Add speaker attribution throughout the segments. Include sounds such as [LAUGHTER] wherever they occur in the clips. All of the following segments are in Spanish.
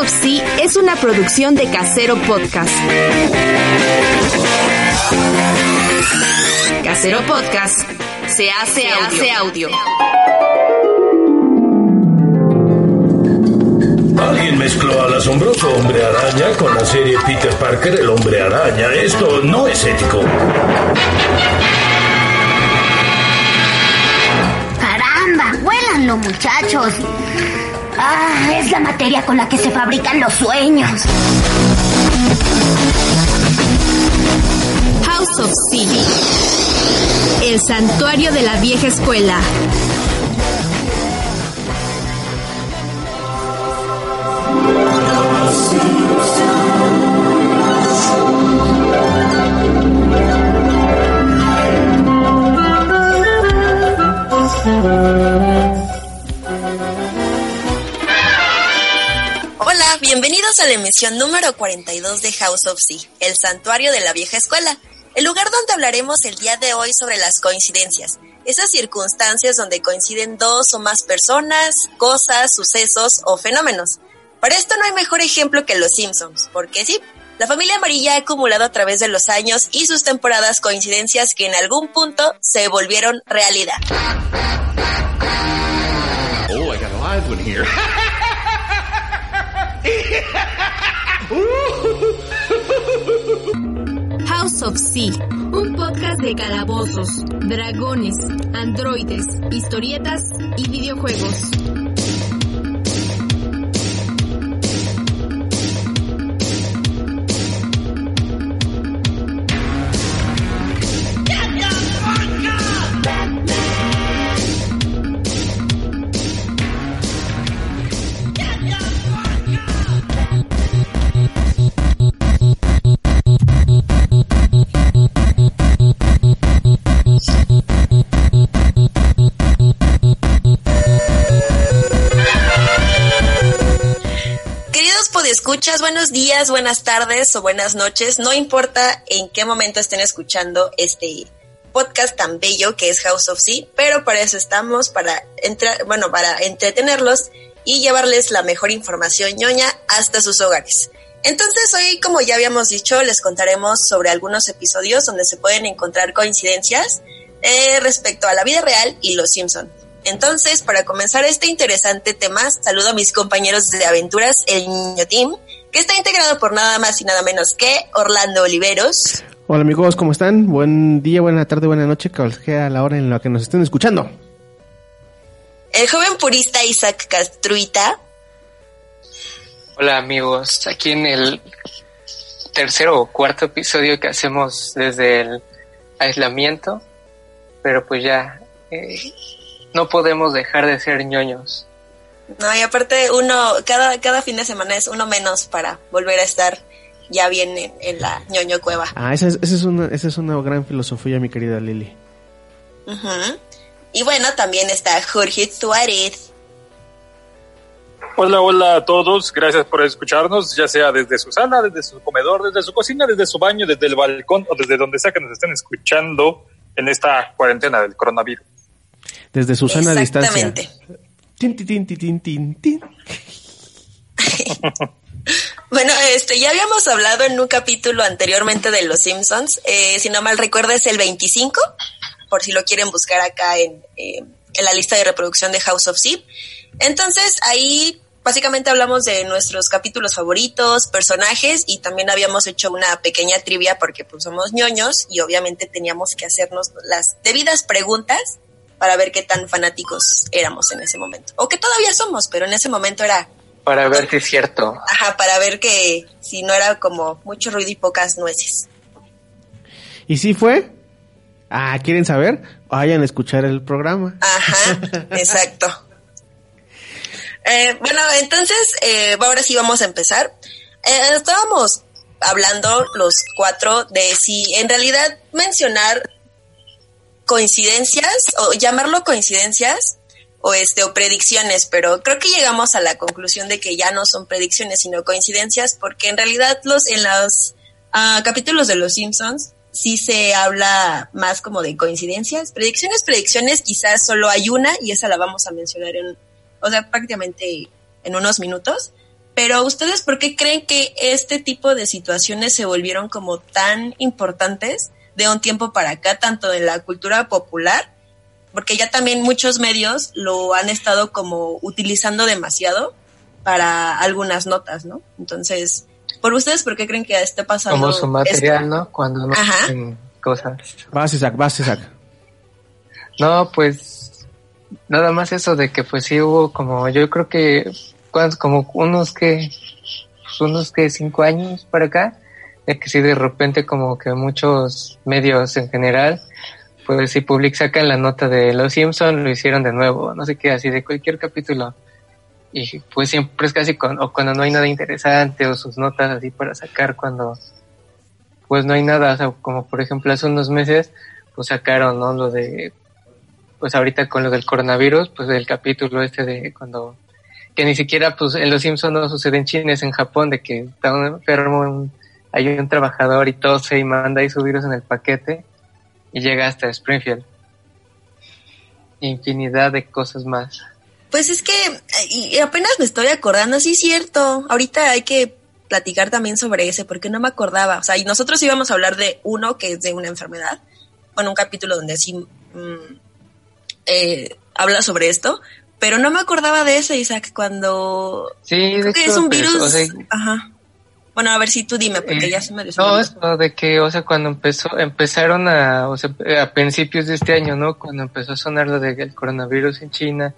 Speaker 1: Of Sea es una producción de Casero Podcast. Casero Podcast se hace, hace audio.
Speaker 2: Alguien mezcló al asombroso hombre araña con la serie Peter Parker, el hombre araña. Esto no es ético.
Speaker 3: ¡Caramba! ¡Huélanlo, muchachos! ¡Ah! Es la materia con la que se fabrican los sueños.
Speaker 1: House of Sea. El santuario de la vieja escuela.
Speaker 4: Bienvenidos a la emisión número 42 de House of Sea, el santuario de la vieja escuela, el lugar donde hablaremos el día de hoy sobre las coincidencias, esas circunstancias donde coinciden dos o más personas, cosas, sucesos o fenómenos. Para esto no hay mejor ejemplo que los Simpsons, porque sí, la familia amarilla ha acumulado a través de los años y sus temporadas coincidencias que en algún punto se volvieron realidad.
Speaker 5: Oh, I got a live one here. [LAUGHS]
Speaker 1: Of Sea. Un podcast de calabozos, dragones, androides, historietas y videojuegos.
Speaker 4: Podescuchas, buenos días, buenas tardes o buenas noches. No importa en qué momento estén escuchando este podcast tan bello que es House of Sea, pero para eso estamos, para entrar, bueno, para entretenerlos y llevarles la mejor información ñoña hasta sus hogares. Entonces hoy, como ya habíamos dicho, les contaremos sobre algunos episodios donde se pueden encontrar coincidencias eh, respecto a la vida real y los Simpson. Entonces, para comenzar este interesante tema, saludo a mis compañeros de aventuras, el Niño Team, que está integrado por nada más y nada menos que Orlando Oliveros,
Speaker 6: Hola amigos, ¿cómo están? Buen día, buena tarde, buena noche, cualquiera a la hora en la que nos estén escuchando.
Speaker 4: el joven purista Isaac Castruita,
Speaker 7: Hola amigos, aquí en el tercero o cuarto episodio que hacemos desde el aislamiento, pero pues ya eh, no podemos dejar de ser ñoños.
Speaker 4: No, y aparte uno, cada, cada fin de semana es uno menos para volver a estar ya bien en, en la ñoño cueva.
Speaker 6: Ah, esa es, esa es una, esa es una gran filosofía, mi querida Lili.
Speaker 4: Ujú. Y bueno, también está Jorge Suárez.
Speaker 8: Hola, hola a todos. Gracias por escucharnos, ya sea desde su sala, desde su comedor, desde su cocina, desde su baño, desde el balcón o desde donde sea que nos estén escuchando en esta cuarentena del coronavirus.
Speaker 6: Desde su sana distancia.
Speaker 4: Exactamente.
Speaker 6: Tin, tin, tin, tin. [LAUGHS]
Speaker 4: Bueno, este, ya habíamos hablado en un capítulo anteriormente de Los Simpsons. Eh, si no mal recuerdo es el 25, por si lo quieren buscar acá en, eh, en la lista de reproducción de House of Sea. Entonces ahí básicamente hablamos de nuestros capítulos favoritos, personajes y también habíamos hecho una pequeña trivia porque pues somos ñoños y obviamente teníamos que hacernos las debidas preguntas para ver qué tan fanáticos éramos en ese momento. O que todavía somos, pero en ese momento era
Speaker 7: Para ver si es cierto.
Speaker 4: Ajá, para ver que si no era como mucho ruido y pocas nueces.
Speaker 6: ¿Y sí fue? Ah, ¿quieren saber? Vayan a escuchar el programa.
Speaker 4: Ajá, [LAUGHS] exacto. Eh, bueno, entonces, eh, ahora sí vamos a empezar. Eh, estábamos hablando los cuatro de si en realidad mencionar coincidencias o llamarlo coincidencias o este o predicciones, pero creo que llegamos a la conclusión de que ya no son predicciones sino coincidencias porque en realidad los en los ah, capítulos de los Simpsons sí se habla más como de coincidencias, predicciones, predicciones, quizás solo hay una y esa la vamos a mencionar en o sea, prácticamente en unos minutos. Pero ustedes, ¿por qué creen que este tipo de situaciones se volvieron como tan importantes de un tiempo para acá, tanto en la cultura popular, porque ya también muchos medios lo han estado como utilizando demasiado para algunas notas, ¿no? Entonces, por ustedes, ¿por qué creen que esté pasando?
Speaker 7: Como su material,
Speaker 4: esto?
Speaker 7: ¿no? Cuando no
Speaker 4: Ajá.
Speaker 7: hacen cosas.
Speaker 6: Vas, Isaac, vas, Isaac.
Speaker 7: No, pues nada más eso de que pues sí hubo como, yo creo que ¿cuántos? como unos que, pues, unos que cinco años para acá, de que sí de repente como que muchos medios en general, pues si Public sacan la nota de Los Simpson lo hicieron de nuevo, no sé qué, así de cualquier capítulo. Y pues siempre es casi con, o cuando no hay nada interesante o sus notas así para sacar cuando pues no hay nada, como por ejemplo hace unos meses pues sacaron, ¿no? Lo de pues ahorita con lo del coronavirus, pues el capítulo este de cuando que ni siquiera pues en los Simpsons no sucede en China, es en Japón, de que está un enfermo, hay un trabajador y tose y manda ahí su virus en el paquete y llega hasta Springfield. Infinidad de cosas más.
Speaker 4: Pues es que y apenas me estoy acordando, sí es cierto. Ahorita hay que platicar también sobre ese, porque no me acordaba. O sea, y nosotros íbamos a hablar de uno que es de una enfermedad, bueno, un capítulo donde sí mm, eh, habla sobre esto, pero no me acordaba de ese, Isaac, cuando
Speaker 7: Sí, de
Speaker 4: creo que
Speaker 7: hecho,
Speaker 4: es un
Speaker 7: pues,
Speaker 4: virus.
Speaker 7: o sea,
Speaker 4: Ajá. Bueno, a ver si tú dime, porque
Speaker 7: Eh,
Speaker 4: ya se me
Speaker 7: No, esto de que, o sea, cuando empezó, empezaron a, o sea, a principios de este año, ¿no? Cuando empezó a sonar lo del coronavirus en China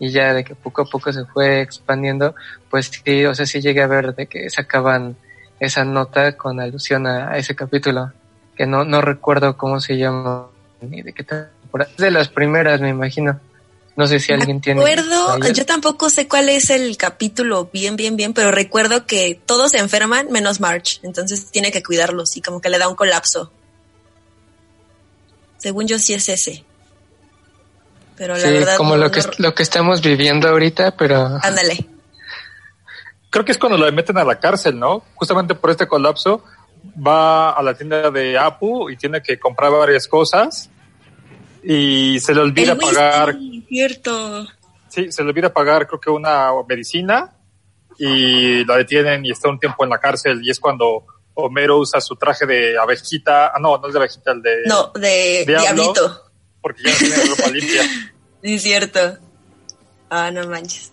Speaker 7: y ya de que poco a poco se fue expandiendo, pues sí, o sea, sí llegué a ver de que sacaban esa nota con alusión a, a ese capítulo, que no, no recuerdo cómo se llama, ni de qué temporada. Es de las primeras, me imagino. No sé si alguien tiene.
Speaker 4: Recuerdo, yo tampoco sé cuál es el capítulo bien, bien, bien, pero recuerdo que todos se enferman menos March, entonces tiene que cuidarlos y como que le da un colapso. Según yo sí es ese. Pero la
Speaker 7: Sí,
Speaker 4: verdad
Speaker 7: como
Speaker 4: no-
Speaker 7: lo que,
Speaker 4: no-
Speaker 7: lo que estamos viviendo ahorita, pero...
Speaker 4: Ándale.
Speaker 8: Creo que es cuando lo meten a la cárcel, ¿no? Justamente por este colapso, va a la tienda de Apu y tiene que comprar varias cosas y se le olvida
Speaker 4: El whisky,
Speaker 8: pagar,
Speaker 4: cierto.
Speaker 8: sí, se le olvida pagar creo que una medicina y la detienen y está un tiempo en la cárcel y es cuando Homero usa su traje de abejita, ah no, no es de abejita, el de
Speaker 4: No, de
Speaker 8: Diablo.
Speaker 4: Diablito.
Speaker 8: porque ya no tiene [LAUGHS] ropa limpia. [LAUGHS]
Speaker 4: Sí, cierto. Ah, no manches.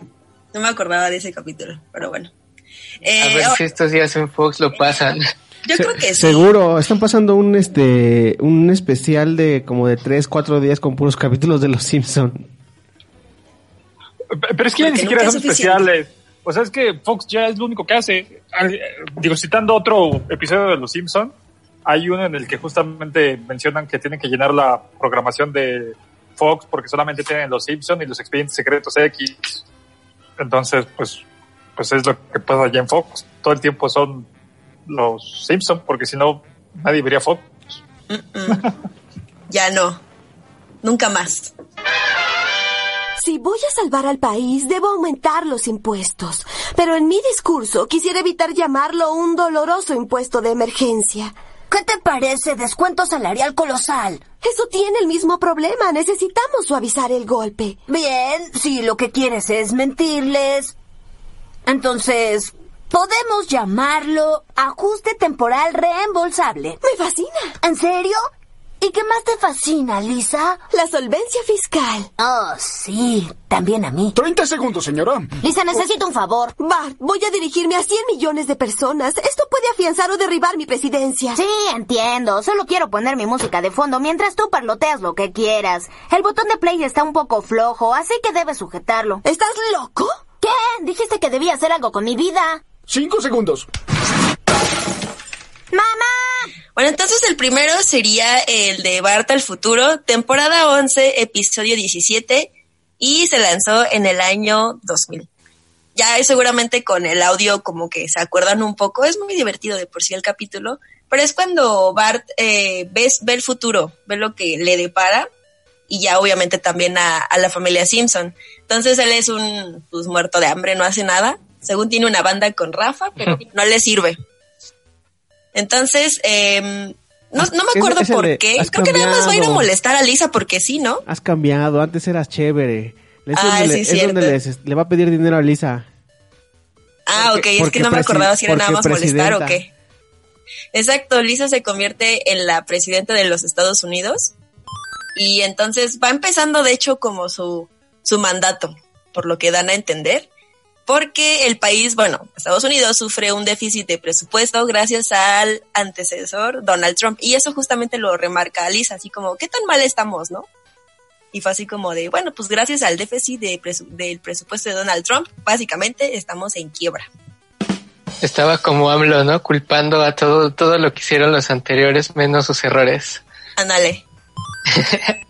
Speaker 4: No me acordaba de ese capítulo, pero bueno. Eh,
Speaker 7: A ver
Speaker 4: ahora-
Speaker 7: si estos días en Fox lo pasan. [LAUGHS]
Speaker 4: yo creo que sí.
Speaker 6: Seguro, están pasando un este un especial de como de 3, 4 días con puros capítulos de Los Simpson.
Speaker 8: Pero es que ni siquiera son especiales. O sea, es que Fox ya es lo único que hace. Eh, Digo, citando otro episodio de Los Simpson, hay uno en el que justamente mencionan que tienen que llenar la programación de Fox porque solamente tienen Los Simpson y los expedientes secretos X. Entonces, pues, pues es lo que pasa allá en Fox. Todo el tiempo son los Simpson porque si no, nadie vería Fox.
Speaker 4: Ya no. Nunca más.
Speaker 9: Si voy a salvar al país, debo aumentar los impuestos. Pero en mi discurso quisiera evitar llamarlo un doloroso impuesto de emergencia.
Speaker 3: ¿Qué te parece descuento salarial colosal?
Speaker 9: Eso tiene el mismo problema. Necesitamos suavizar el golpe.
Speaker 3: Bien, si lo que quieres es mentirles. Entonces, podemos llamarlo ajuste temporal reembolsable.
Speaker 9: Me fascina.
Speaker 3: ¿En serio? ¿Y qué más te fascina, Lisa?
Speaker 9: La solvencia fiscal.
Speaker 3: Oh, sí, también a mí.
Speaker 10: 30 segundos, señora.
Speaker 3: Lisa, necesito un favor.
Speaker 9: Bart, voy a dirigirme a 100 millones de personas. Esto puede afianzar o derribar mi presidencia.
Speaker 3: Sí, entiendo. Solo quiero poner mi música de fondo mientras tú parloteas lo que quieras. El botón de play está un poco flojo, así que debes sujetarlo.
Speaker 9: ¿Estás loco?
Speaker 3: ¿Qué? Dijiste que debía hacer algo con mi vida.
Speaker 10: Cinco segundos.
Speaker 4: Bueno, entonces el primero sería el de Bart al futuro, temporada 11, episodio 17, y se lanzó en el año 2000. Ya seguramente con el audio como que se acuerdan un poco, es muy divertido de por sí el capítulo, pero es cuando Bart eh, ves, ve el futuro, ve lo que le depara y ya obviamente también a, a, la familia Simpson. Entonces él es un pues, muerto de hambre, no hace nada. Según tiene una banda con Rafa, pero no le sirve. Entonces, eh, no, no, me acuerdo por de, qué. Creo cambiado. que nada más va a ir a molestar a Lisa porque sí, ¿no?
Speaker 6: Has cambiado, antes eras chévere. Es
Speaker 4: ah,
Speaker 6: donde,
Speaker 4: sí,
Speaker 6: le, es donde le, va a pedir dinero a Lisa.
Speaker 4: Ah, porque, ok, es que no me acordaba si era nada más molestar o qué. Exacto, Lisa se convierte en la presidenta de los Estados Unidos y entonces va empezando de hecho como su, su mandato, por lo que dan a entender, porque el país, bueno, Estados Unidos sufre un déficit de presupuesto gracias al antecesor Donald Trump y eso justamente lo remarca Lisa, así como, ¿qué tan mal estamos, no? Y fue así como de, bueno, pues gracias al déficit de presu del presupuesto de Donald Trump, básicamente estamos en quiebra.
Speaker 7: Estaba como AMLO, ¿no? Culpando a todo, todo lo que hicieron los anteriores, menos sus errores.
Speaker 4: Ándale. [LAUGHS]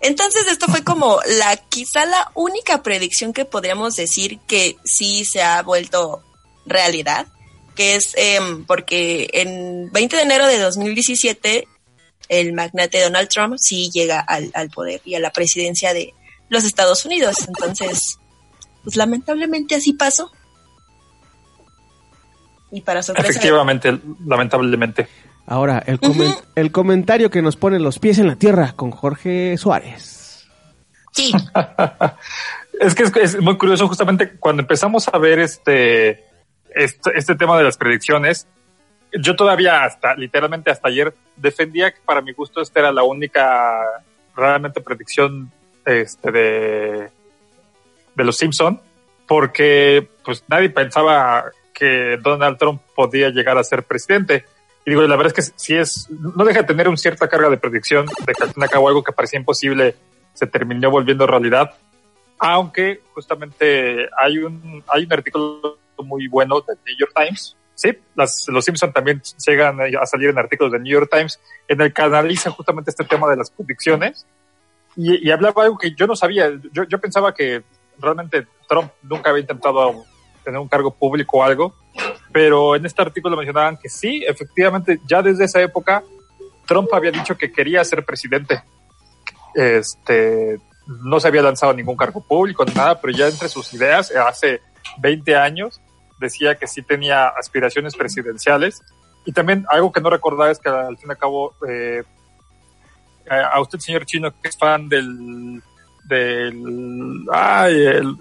Speaker 4: Entonces esto fue como la quizá la única predicción que podríamos decir que sí se ha vuelto realidad, que es eh, porque en 20 de enero de 2017 el magnate Donald Trump sí llega al, al poder y a la presidencia de los Estados Unidos. Entonces, pues lamentablemente así pasó. Y para sorpresa.
Speaker 8: Efectivamente, lamentablemente.
Speaker 6: Ahora, el, comen uh -huh. el, comentario que nos pone los pies en la tierra con Jorge Suárez.
Speaker 4: Sí. [LAUGHS]
Speaker 8: es que es, es, muy curioso, justamente cuando empezamos a ver este, este, este tema de las predicciones, yo todavía hasta, literalmente hasta ayer, defendía que para mi gusto esta era la única realmente predicción este, de, de los Simpson, porque pues nadie pensaba que Donald Trump podía llegar a ser presidente. Y digo, la verdad es que si es, no deja de tener una cierta carga de predicción de que al fin y al cabo algo que parecía imposible se terminó volviendo realidad. Aunque justamente hay un, hay un artículo muy bueno del New York Times. Sí, las, los Simpson también llegan a salir en artículos del New York Times en el que analiza justamente este tema de las predicciones. Y, y hablaba algo que yo no sabía. Yo, yo pensaba que realmente Trump nunca había intentado tener un cargo público o algo, pero en este artículo mencionaban que sí, efectivamente, ya desde esa época Trump había dicho que quería ser presidente. Este, no se había lanzado ningún cargo público nada, pero ya entre sus ideas, hace 20 años, decía que sí tenía aspiraciones presidenciales. Y también algo que no recordaba es que al fin y al cabo, eh, a usted, señor Chino, que es fan del, del, ay, el,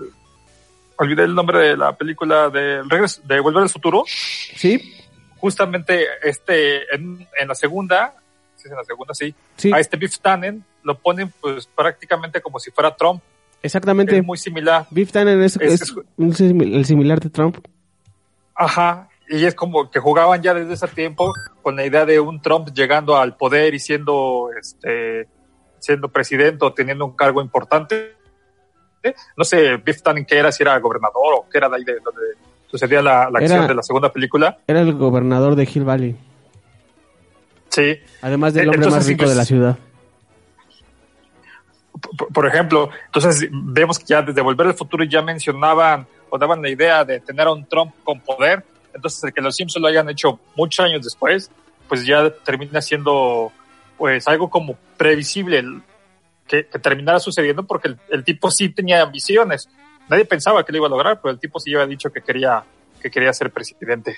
Speaker 8: olvidé el nombre de la película de regreso, de Volver al Futuro.
Speaker 6: Sí.
Speaker 8: Justamente este, en, en la segunda, sí, en la segunda, sí,
Speaker 6: sí,
Speaker 8: a este Biff Tannen lo ponen pues prácticamente como si fuera Trump.
Speaker 6: Exactamente.
Speaker 8: Es muy similar.
Speaker 6: Biff Tannen es, es, es, es el similar de Trump.
Speaker 8: Ajá, y es como que jugaban ya desde ese tiempo con la idea de un Trump llegando al poder y siendo este siendo presidente o teniendo un cargo importante. No sé, Biff Tannen qué era, si era gobernador o qué era de ahí de donde sucedía la, la acción
Speaker 6: Era-
Speaker 8: de la segunda película.
Speaker 6: Era el gobernador de Hill Valley.
Speaker 8: Sí.
Speaker 6: Además del
Speaker 8: Eh,
Speaker 6: hombre
Speaker 8: entonces,
Speaker 6: más rico
Speaker 8: pues,
Speaker 6: de la ciudad.
Speaker 8: por, ejemplo, entonces vemos que ya desde Volver al Futuro ya mencionaban o daban la idea de tener a un Trump con poder. Entonces, el que los Simpsons lo hayan hecho muchos años después, pues ya termina siendo pues algo como previsible que, que terminara sucediendo porque el, el tipo sí tenía ambiciones. Nadie pensaba que lo iba a lograr, pero el tipo sí había dicho que quería, que quería ser presidente.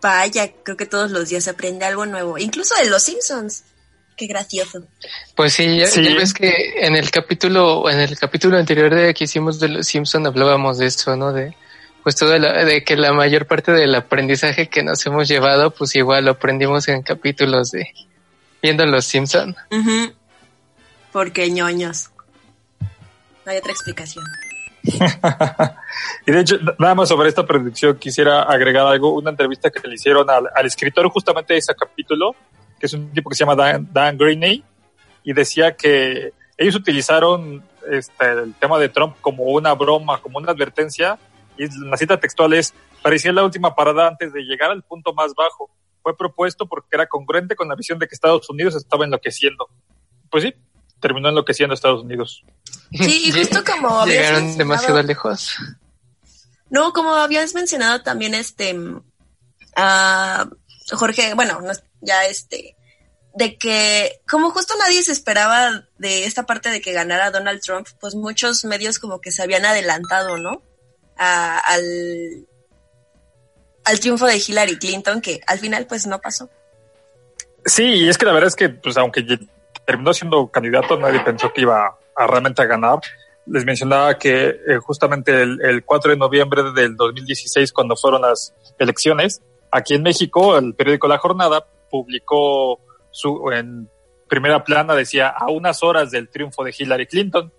Speaker 4: Vaya, creo que todos los días se aprende algo nuevo, incluso de los Simpsons. Qué gracioso.
Speaker 7: Pues sí, ya,
Speaker 8: Sí.
Speaker 7: ya ves que en el capítulo, en el capítulo anterior de que hicimos de los Simpson hablábamos de eso, ¿no? De pues todo la- de que la mayor parte del aprendizaje que nos hemos llevado, pues igual lo aprendimos en capítulos de viendo los Simpson.
Speaker 4: Porque ñoños. No hay otra explicación. [LAUGHS]
Speaker 8: Y de hecho, nada más sobre esta predicción quisiera agregar algo, una entrevista que le hicieron al, al escritor justamente de ese capítulo, que es un tipo que se llama Dan, Dan Greaney, y decía que ellos utilizaron este, el tema de Trump como una broma, como una advertencia, y la cita textual es, parecía la última parada antes de llegar al punto más bajo, fue propuesto porque era congruente con la visión de que Estados Unidos estaba enloqueciendo. Pues sí, terminó enloqueciendo a Estados Unidos.
Speaker 11: Sí, y justo como habías
Speaker 7: Llegaron demasiado lejos.
Speaker 11: No, como habías mencionado también este a Jorge, bueno, no, ya este de que como justo nadie se esperaba de esta parte de que ganara Donald Trump, pues muchos medios como que se habían adelantado, ¿no? A- al al triunfo de Hillary Clinton que al final pues no pasó.
Speaker 8: Sí, y es que la verdad es que, pues, aunque terminó siendo candidato, nadie pensó que iba a realmente a ganar. Les mencionaba que eh, justamente el, el 4 de noviembre del 2016, cuando fueron las elecciones, aquí en México, el periódico La Jornada publicó su, en primera plana, decía, a unas horas del triunfo de Hillary Clinton.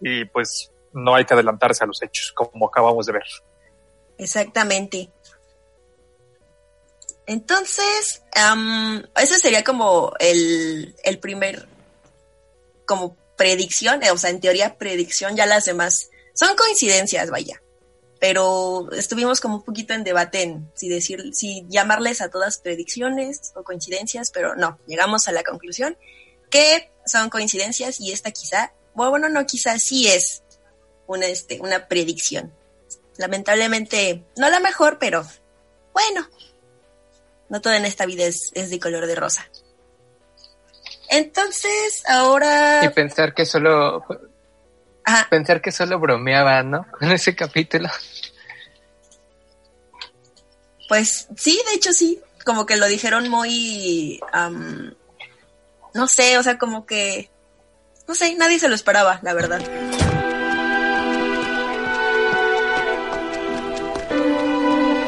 Speaker 8: Y pues no hay que adelantarse a los hechos, como acabamos de ver.
Speaker 11: Exactamente. Entonces, ese sería como el, el primer, como predicción, eh, o sea, en teoría predicción, ya las demás son coincidencias, vaya. Pero estuvimos como un poquito en debate en si decir, si llamarles a todas predicciones o coincidencias, pero no, llegamos a la conclusión que son coincidencias y esta quizá, bueno, no, quizá sí es una, este, una predicción. Lamentablemente, no la mejor, pero bueno, no todo en esta vida es, es de color de rosa. Entonces, ahora...
Speaker 7: Y pensar que solo pensar que solo bromeaba, ¿no? [LAUGHS] Con ese capítulo.
Speaker 11: Pues sí, de hecho sí, como que lo dijeron muy, no sé, o sea, como que, no sé, nadie se lo esperaba, la verdad.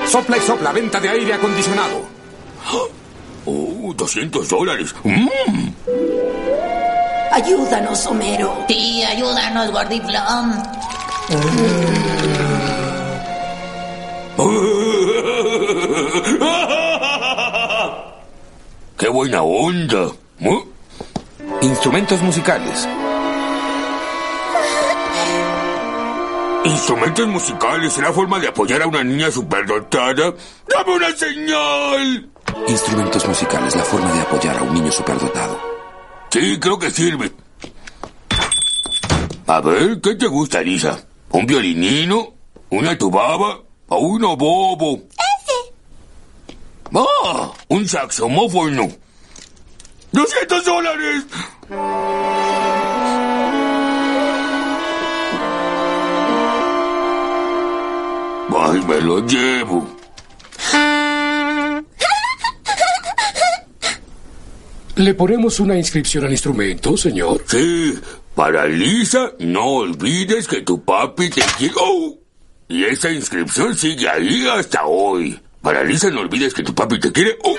Speaker 10: Sopla y sopla, venta de aire acondicionado. [GASPS]
Speaker 12: Oh, 200 dólares. Mm.
Speaker 13: Ayúdanos, Homero. Sí, ayúdanos, Gordiflón. [LAUGHS]
Speaker 12: ¡Qué buena onda! ¿Eh?
Speaker 10: Instrumentos musicales. [LAUGHS]
Speaker 12: Instrumentos musicales es la forma de apoyar a una niña superdotada. ¡Dame una señal!
Speaker 10: Instrumentos musicales, la forma de apoyar a un niño superdotado.
Speaker 12: Sí, creo que sirve. A ver, ¿qué te gusta, Lisa? ¿Un violinino? ¿Una tubaba? ¿O uno bobo? ¡Ese! ¡Ah! ¡Un saxomófono! ¡200 dólares! ¡Ay, me lo llevo!
Speaker 10: ¿Le ponemos una inscripción al instrumento, señor?
Speaker 12: Sí, para Lisa, no olvides que tu papi te quiere. ¡Oh! Y esa inscripción sigue ahí hasta hoy. Para Lisa, no olvides que tu papi te quiere. ¡Oh!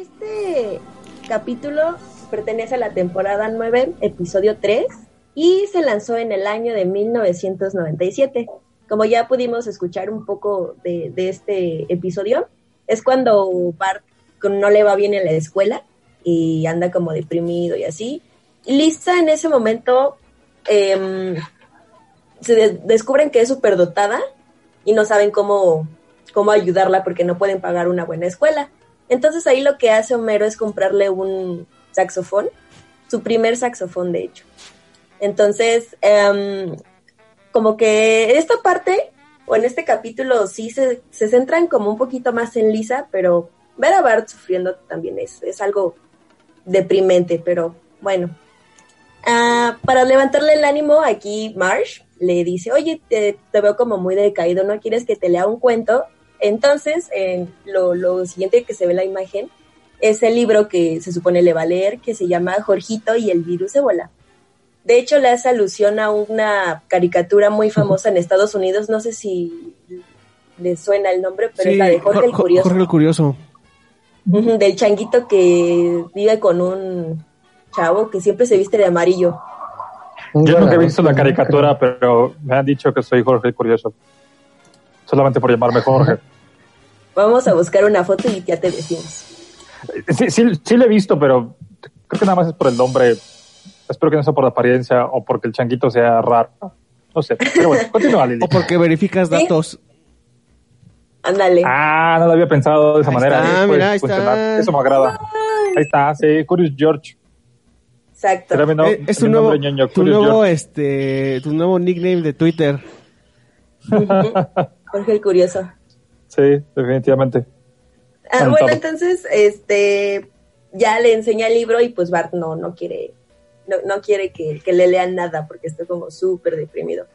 Speaker 4: Este capítulo pertenece a la temporada 9, episodio 3, y se lanzó en el año de 1997. Como ya pudimos escuchar un poco de, de este episodio, es cuando Bart no le va bien en la escuela y anda como deprimido y así. Lisa en ese momento em, se de- descubren que es superdotada y no saben cómo, cómo ayudarla porque no pueden pagar una buena escuela. Entonces ahí lo que hace Homero es comprarle un saxofón, su primer saxofón de hecho. Entonces, em, como que esta parte, o en este capítulo, sí se, se centran como un poquito más en Lisa, pero ver a Bart sufriendo también es, es algo deprimente, pero bueno. Ah, para levantarle el ánimo, aquí Marsh le dice, oye, te, te veo como muy decaído, ¿no quieres que te lea un cuento? Entonces, eh, lo, lo siguiente que se ve en la imagen es el libro que se supone le va a leer, que se llama Jorgito y el virus ébola. De hecho, le hace alusión a una caricatura muy famosa en Estados Unidos, no sé si le suena el nombre, pero es la de Jorge el Curioso.
Speaker 6: Jorge el Curioso.
Speaker 4: Del changuito que vive con un chavo que siempre se viste de amarillo.
Speaker 8: Yo nunca he visto la caricatura, pero me han dicho que soy Jorge el Curioso. Solamente por llamarme Jorge. [LAUGHS]
Speaker 4: Vamos a buscar una foto y ya te decimos.
Speaker 8: Sí, sí, sí lo he visto, pero creo que nada más es por el nombre. Espero que no sea por la apariencia o porque el changuito sea raro. No sé. Pero bueno, continúa, Lili. [LAUGHS]
Speaker 6: O porque verificas datos.
Speaker 4: Ándale.
Speaker 8: Ah, no lo había pensado de esa
Speaker 6: Ahí
Speaker 8: manera.
Speaker 6: está,
Speaker 8: ¿eh? Puede
Speaker 6: mira, ahí está.
Speaker 8: funcionar. Eso me agrada. Ahí está, sí, Curious George.
Speaker 4: Exacto.
Speaker 8: Era mi no-
Speaker 6: Eh, es tu nuevo,
Speaker 8: nombre ñoño,
Speaker 6: tu nuevo, este, tu nuevo nickname de Twitter. [LAUGHS]
Speaker 4: Jorge el Curioso.
Speaker 8: Sí, definitivamente.
Speaker 4: Ah, bueno, entonces, este, ya le enseña el libro y pues Bart no, no quiere, no, no quiere que, que le lean nada porque está como súper deprimido.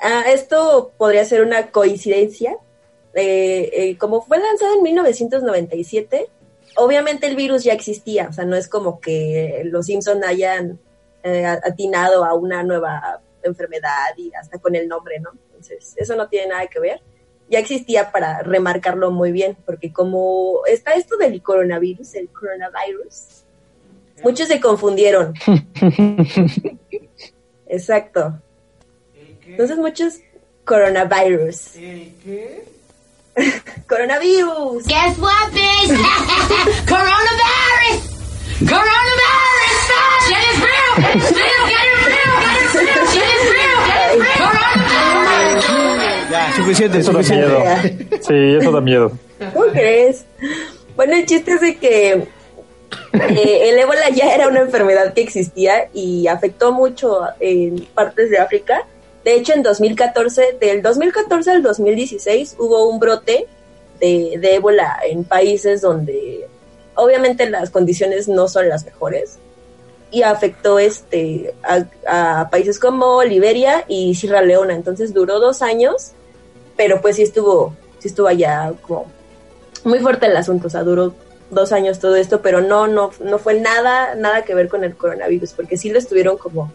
Speaker 4: Ah, esto podría ser una coincidencia. Eh, eh, como fue lanzado en 1997, obviamente el virus ya existía, o sea, no es como que los Simpson hayan eh, atinado a una nueva enfermedad y hasta con el nombre, ¿no? Entonces, eso no tiene nada que ver ya existía para remarcarlo muy bien, porque como está esto del coronavirus, el coronavirus, muchos se confundieron. [LAUGHS] Exacto. Entonces muchos coronavirus.
Speaker 6: ¿Qué? [LAUGHS]
Speaker 4: coronavirus.
Speaker 13: Guess what, bitch? [LAUGHS] Coronavirus! Coronavirus! Shit is real! Get it real! Get it real! Get it real! Shit is real! Get it real! Coronavirus!
Speaker 6: Ya, suficiente,
Speaker 8: Eso da miedo. Sí, eso da miedo.
Speaker 4: ¿Cómo crees? Bueno, el chiste es de que eh, el ébola ya era una enfermedad que existía y afectó mucho en partes de África. De hecho, en 2014, del 2014 al 2016, hubo un brote de, de ébola en países donde obviamente las condiciones no son las mejores y afectó este a, países como Liberia y Sierra Leona. Entonces duró dos años, pero pues sí estuvo, sí estuvo allá como muy fuerte el asunto, o sea, duró dos años todo esto, pero no, no, no fue nada, nada que ver con el coronavirus, porque sí lo estuvieron como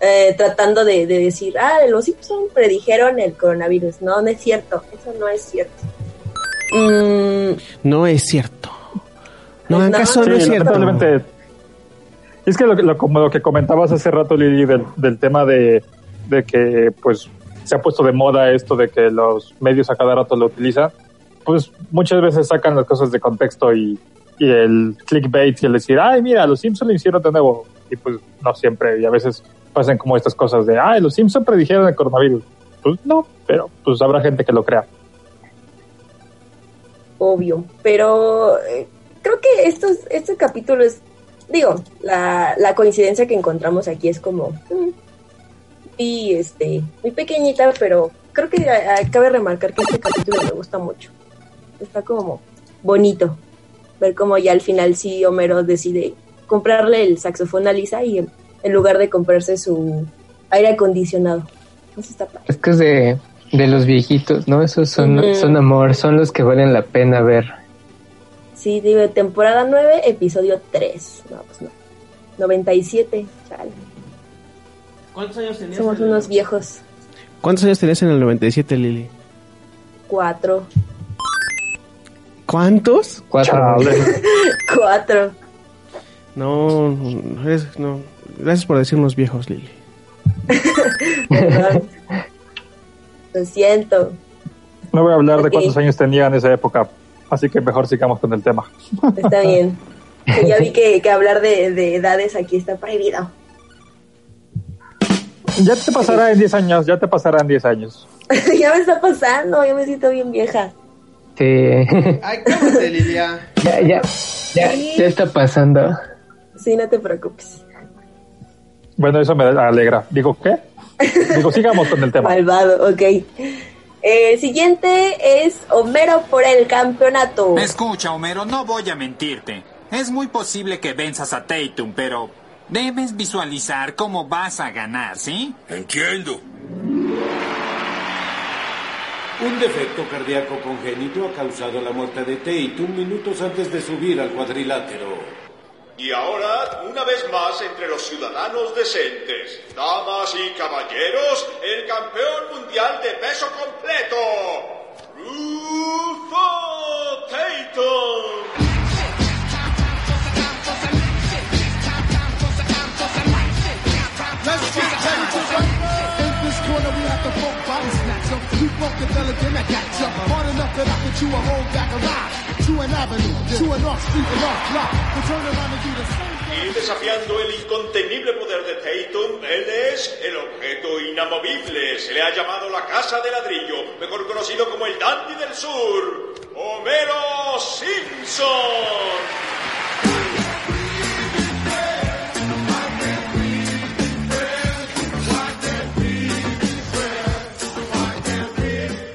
Speaker 4: eh, tratando de, de decir, ah, los Simpson predijeron el coronavirus. No, no es cierto, eso no es cierto. Mm,
Speaker 6: No es cierto. No, en
Speaker 4: No,
Speaker 6: caso no es cierto.
Speaker 8: lamentablemente. Es que lo, que- lo- como lo que comentabas hace rato, Lili, del, del tema de, de que pues se ha puesto de moda esto de que los medios a cada rato lo utilizan, pues muchas veces sacan las cosas de contexto y, y el clickbait y el decir, ay, mira, los Simpsons lo hicieron de nuevo. Y pues no siempre, y a veces pasan como estas cosas de, ay, los Simpsons predijeron el coronavirus. Pues no, pero pues habrá gente que lo crea.
Speaker 4: obvio, pero eh, creo que estos, este capítulo es, digo, la, la coincidencia que encontramos aquí es como mm, y este muy pequeñita, pero creo que a- a- cabe remarcar que este capítulo me gusta mucho. Está como bonito ver cómo ya al final sí Homero decide comprarle el saxofón a Lisa y en, lugar de comprarse su aire acondicionado. Eso está padre.
Speaker 7: Es que es de, de los viejitos, ¿no? Esos son, son amor, son los que valen la pena ver.
Speaker 4: Sí, digo, temporada 9, episodio 3. No, pues no. 97, chale.
Speaker 6: ¿Cuántos años tenías?
Speaker 4: Somos unos viejos.
Speaker 6: ¿Cuántos años tenías en el 97, Lili?
Speaker 4: Cuatro.
Speaker 6: ¿Cuántos?
Speaker 7: Cuatro. [LAUGHS]
Speaker 4: Cuatro.
Speaker 6: No, no, eres- no. Gracias por decirnos viejos, Lili. [LAUGHS]
Speaker 4: Lo siento.
Speaker 8: No voy a hablar de cuántos años tenía en esa época, así que mejor sigamos con el tema.
Speaker 4: Está bien. [LAUGHS] Ya vi que, que hablar de, de edades aquí está prohibido.
Speaker 8: Ya te pasará en 10 años, ya te pasará en 10 años. [LAUGHS]
Speaker 4: ya me está pasando, ya me siento bien vieja.
Speaker 7: Sí.
Speaker 6: Ay, cálmate, Lilia.
Speaker 7: ya, ya, ya, ya está pasando.
Speaker 4: Sí, no te preocupes.
Speaker 8: Bueno, eso me alegra. Digo, ¿qué? Digo, sigamos con el tema. [LAUGHS]
Speaker 4: Malvado, ok. El siguiente es Homero por el campeonato.
Speaker 14: Escucha, Homero, no voy a mentirte. Es muy posible que venzas a Tatum, pero debes visualizar cómo vas a ganar, ¿sí?
Speaker 12: Entiendo.
Speaker 15: Un defecto cardíaco congénito ha causado la muerte de Tatum minutos antes de subir al cuadrilátero.
Speaker 16: Y ahora, una vez más, entre los ciudadanos decentes, damas y caballeros, el campeón mundial de peso completo, Rufo Tatum.
Speaker 17: To an avenue, to an off street and off block. We'll turn around and do the same
Speaker 16: Y desafiando el incontenible poder de Tatum, él es el objeto inamovible. Se le ha llamado la Casa de Ladrillo, mejor conocido como el Dandy del Sur, Homero Simpson.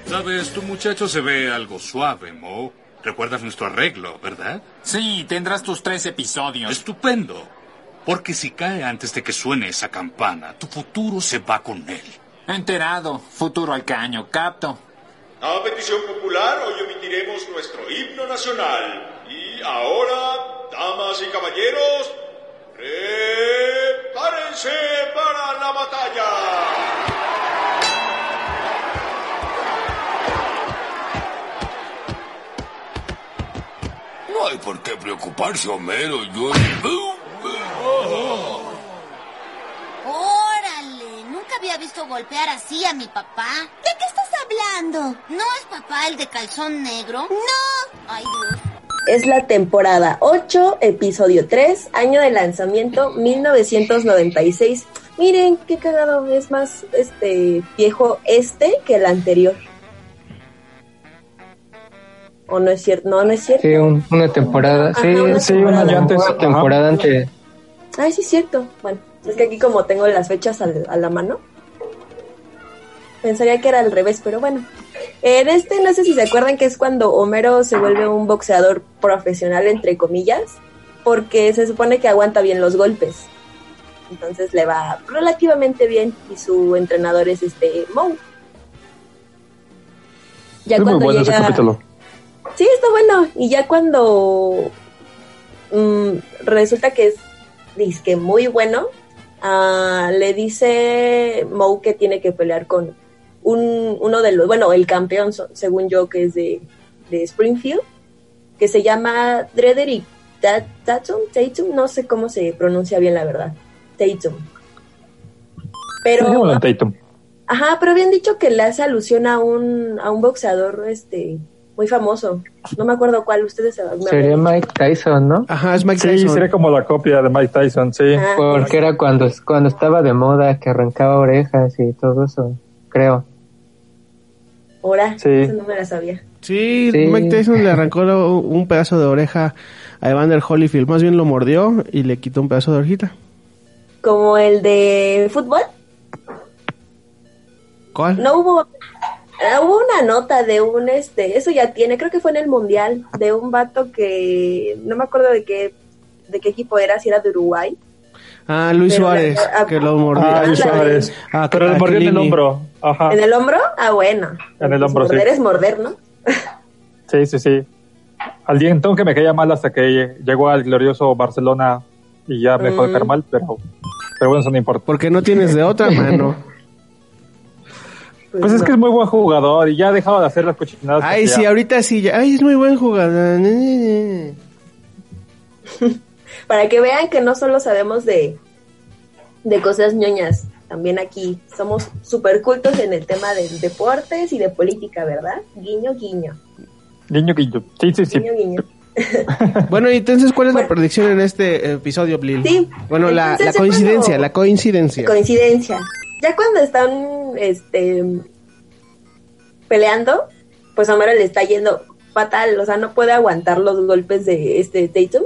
Speaker 18: Sabes, tu muchacho se ve algo suave, Mo. Recuerdas nuestro arreglo, ¿verdad?
Speaker 14: Sí, tendrás tus tres episodios.
Speaker 18: Estupendo. Porque si cae antes de que suene esa campana, tu futuro se va con él.
Speaker 14: Enterado. Futuro al caño, capto.
Speaker 16: A petición popular, hoy emitiremos nuestro himno nacional. Y ahora, damas y caballeros, prepárense para la batalla.
Speaker 12: Hay por qué preocuparse, Homero. Yo...
Speaker 19: ¡Órale! Nunca había visto golpear así a mi papá. ¿De qué estás hablando? ¿No es papá el de calzón negro? ¡No! ¡Ay, Dios!
Speaker 4: Es la temporada 8, episodio 3, año de lanzamiento 1996. Miren qué cagado, es más este viejo este que el anterior. ¿O no es cierto? No, no es cierto.
Speaker 7: Sí, un- una temporada.
Speaker 4: Ajá,
Speaker 7: sí,
Speaker 4: una
Speaker 7: sí,
Speaker 4: temporada.
Speaker 7: una antes. temporada antes.
Speaker 4: Ay, sí es cierto. Bueno, es que aquí como tengo las fechas al- a la mano, pensaría que era al revés, pero bueno. En este, no sé si se acuerdan que es cuando Homero se vuelve un boxeador profesional, entre comillas, porque se supone que aguanta bien los golpes. Entonces le va relativamente bien y su entrenador es este Moe. Ya
Speaker 8: es muy
Speaker 4: cuando
Speaker 8: bueno ese
Speaker 4: llega-
Speaker 8: capítulo.
Speaker 4: Sí, está bueno. Y ya cuando mm, resulta que es disque muy bueno, ah, le dice Moe que tiene que pelear con un, uno de los, bueno, el campeón, según yo, que es de, de Springfield, que se llama Drederick Ta- Tatum, Tatum, no sé cómo se pronuncia bien la verdad, Tatum. Pero,
Speaker 8: en Tatum.
Speaker 4: ajá, pero habían dicho que le hace alusión a un, a un boxeador, este, muy famoso. No me acuerdo cuál, ustedes se
Speaker 7: Sería Mike Tyson, ¿no?
Speaker 6: Ajá, es Mike
Speaker 8: Sí,
Speaker 6: Tyson.
Speaker 8: sería como la copia de Mike Tyson, sí.
Speaker 4: Ah,
Speaker 7: Porque era cuando, cuando estaba de moda, que arrancaba orejas y todo eso, creo.
Speaker 4: Ahora,
Speaker 8: Sí.
Speaker 4: eso no me la sabía.
Speaker 6: Sí,
Speaker 7: Sí.
Speaker 6: Mike Tyson le arrancó un pedazo de oreja a Evander Holyfield. Más bien lo mordió y le quitó un pedazo de orejita.
Speaker 4: Como el de fútbol,
Speaker 6: ¿Cuál?
Speaker 4: no hubo, hubo una nota de un, este, eso ya tiene, creo que fue en el Mundial, de un vato que, no me acuerdo de qué, de qué equipo era, si era de Uruguay.
Speaker 6: Ah, Luis
Speaker 4: Pero la-
Speaker 6: Suárez,
Speaker 4: ah,
Speaker 6: que lo mordió.
Speaker 8: Ah, Luis
Speaker 4: de-
Speaker 8: Suárez.
Speaker 6: Ah,
Speaker 8: Pero le
Speaker 6: a
Speaker 8: mordió en el hombro. Ajá.
Speaker 4: ¿En el hombro? Ah, bueno.
Speaker 8: En el
Speaker 4: Pues
Speaker 8: hombro, sí.
Speaker 4: morder es morder, ¿no?
Speaker 8: Sí, sí, sí. Al día entonces que me caía mal hasta que llegó al glorioso Barcelona y ya me
Speaker 4: Mm.
Speaker 8: caer mal, pero, pero bueno, eso no importa.
Speaker 6: Porque no tienes de otra mano. [LAUGHS]
Speaker 8: Pues es que es muy buen jugador y ya ha dejado de hacer las cochinadas.
Speaker 6: Ay, sí,
Speaker 8: hacía.
Speaker 6: ahorita sí. ya- Ay, es muy buen jugador. [LAUGHS]
Speaker 4: Para que vean que no solo sabemos de, de cosas ñoñas, también aquí somos súper cultos en el tema de deportes y de política, ¿verdad? Guiño, guiño.
Speaker 8: Guiño, guiño. Sí, sí, sí.
Speaker 4: Guiño, guiño. [LAUGHS]
Speaker 6: Bueno, y entonces, ¿cuál es la predicción en este episodio, Blil?
Speaker 4: Sí.
Speaker 6: Bueno, la,
Speaker 4: Entonces,
Speaker 6: la
Speaker 4: ya
Speaker 6: coincidencia,
Speaker 4: cuando-
Speaker 6: la coincidencia.
Speaker 4: Coincidencia. Ya cuando están este peleando, pues Homero le está yendo fatal, o sea, no puede aguantar los golpes de este Tatum.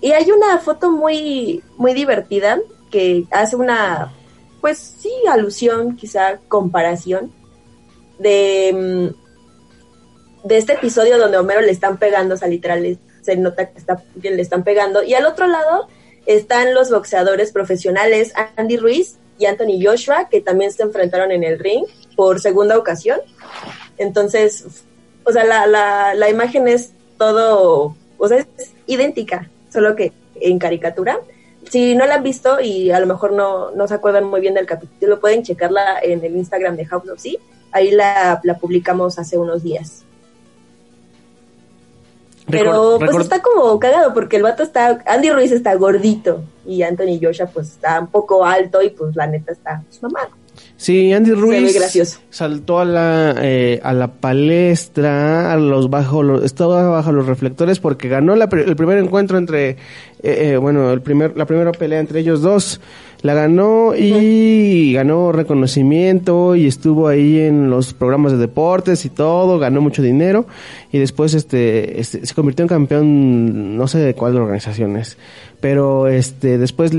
Speaker 4: Y hay una foto muy muy divertida que hace una pues sí alusión, quizá comparación de mm, de este episodio donde a Homero le están pegando, o sea, literal se nota que, está, que le están pegando. Y al otro lado están los boxeadores profesionales Andy Ruiz y Anthony Joshua, que también se enfrentaron en el ring por segunda ocasión. Entonces, o sea, la, la, la imagen es todo, o sea, es idéntica, solo que en caricatura. Si no la han visto y a lo mejor no, no se acuerdan muy bien del capítulo, pueden checarla en el Instagram de House of Sea. Ahí la, la publicamos hace unos días. Pero pues está como cagado porque el vato está, Andy Ruiz está gordito y Anthony Joshua pues está un poco alto y pues la neta está pues, mamado.
Speaker 6: Sí, Andy Ruiz saltó a la eh, a la palestra, a los bajo los, estaba bajo los reflectores porque ganó la el primer encuentro entre eh, eh, bueno, el primer la primera pelea entre ellos dos. La ganó y ganó reconocimiento y estuvo ahí en los programas de deportes y todo, ganó mucho dinero y después este, este, se convirtió en campeón no sé de cuál organización es, pero este después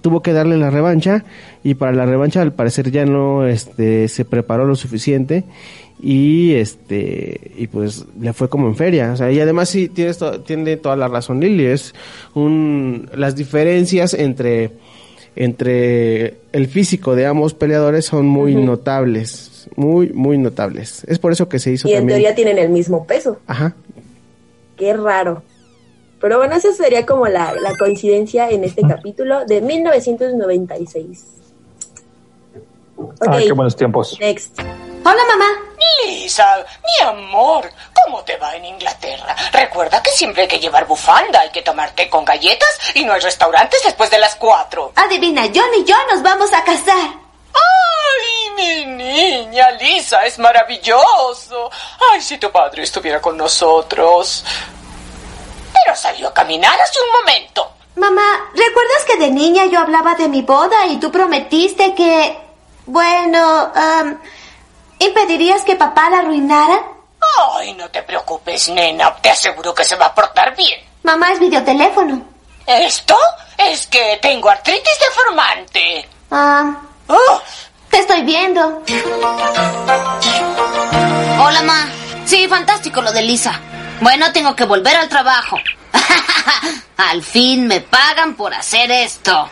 Speaker 6: tuvo que darle la revancha y para la revancha al parecer ya no este se preparó lo suficiente y este y pues le fue como en feria o sea y además sí tienes to- tiene toda la razón Lili es un las diferencias entre entre el físico de ambos peleadores son muy notables muy muy notables es por eso que se hizo
Speaker 4: Y en
Speaker 6: también
Speaker 4: teoría tienen el mismo peso.
Speaker 6: ajá
Speaker 4: Qué raro. Pero bueno, esa sería como la, la coincidencia en este capítulo de 1996. Ok,
Speaker 8: Ah, qué buenos tiempos.
Speaker 4: next.
Speaker 19: Hola, mamá.
Speaker 20: Lisa, mi amor, ¿cómo te va en Inglaterra? Recuerda que siempre hay que llevar bufanda, hay que tomar té con galletas y no hay restaurantes después de las cuatro.
Speaker 9: Adivina, John y yo nos vamos a casar.
Speaker 20: ¡Ay, mi niña! Lisa, es maravilloso. Ay, si tu padre estuviera con nosotros. Pero salió a caminar hace un momento.
Speaker 9: Mamá, ¿recuerdas que de niña yo hablaba de mi boda y tú prometiste que... Bueno, ¿impedirías que papá la arruinara?
Speaker 20: Ay, no te preocupes, nena. Te aseguro que se va a portar bien.
Speaker 9: Mamá es videoteléfono.
Speaker 20: ¿Esto? Es que tengo artritis deformante.
Speaker 9: Ah,
Speaker 20: Oh,
Speaker 9: te estoy viendo.
Speaker 19: Hola, ma. Sí, fantástico lo de Lisa. Bueno, tengo que volver al trabajo. [LAUGHS] al fin me pagan por hacer esto.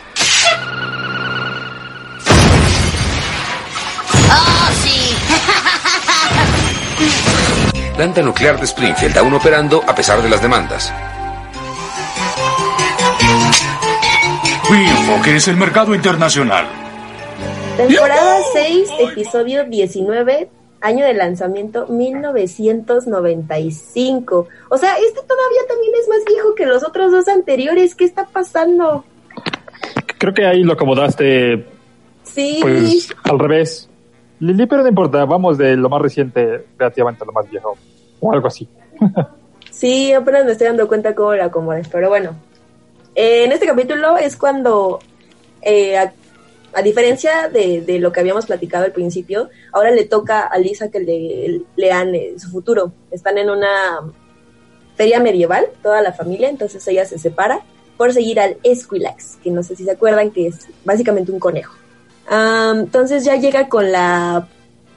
Speaker 19: Oh, sí. [LAUGHS]
Speaker 21: Planta nuclear de Springfield aún operando a pesar de las demandas.
Speaker 18: Mi enfoque es el mercado internacional.
Speaker 4: Temporada 6, episodio 19, año de lanzamiento 1995. O sea, este todavía también es más viejo que los otros dos anteriores. ¿Qué está pasando?
Speaker 8: Creo que ahí lo acomodaste
Speaker 4: Sí,
Speaker 8: pues al revés. Lili, pero no importa, vamos de lo más reciente relativamente a lo más viejo. O algo así. [LAUGHS]
Speaker 4: sí, apenas me estoy dando cuenta cómo lo acomodes. Pero bueno, Eh, en este capítulo es cuando, eh, a, diferencia de, de lo que habíamos platicado al principio, ahora le toca a Lisa que le lean eh, su futuro. Están en una feria medieval, toda la familia, entonces ella se separa por seguir al Esquilax, que no sé si se acuerdan que es básicamente un conejo. Am, entonces ya llega con la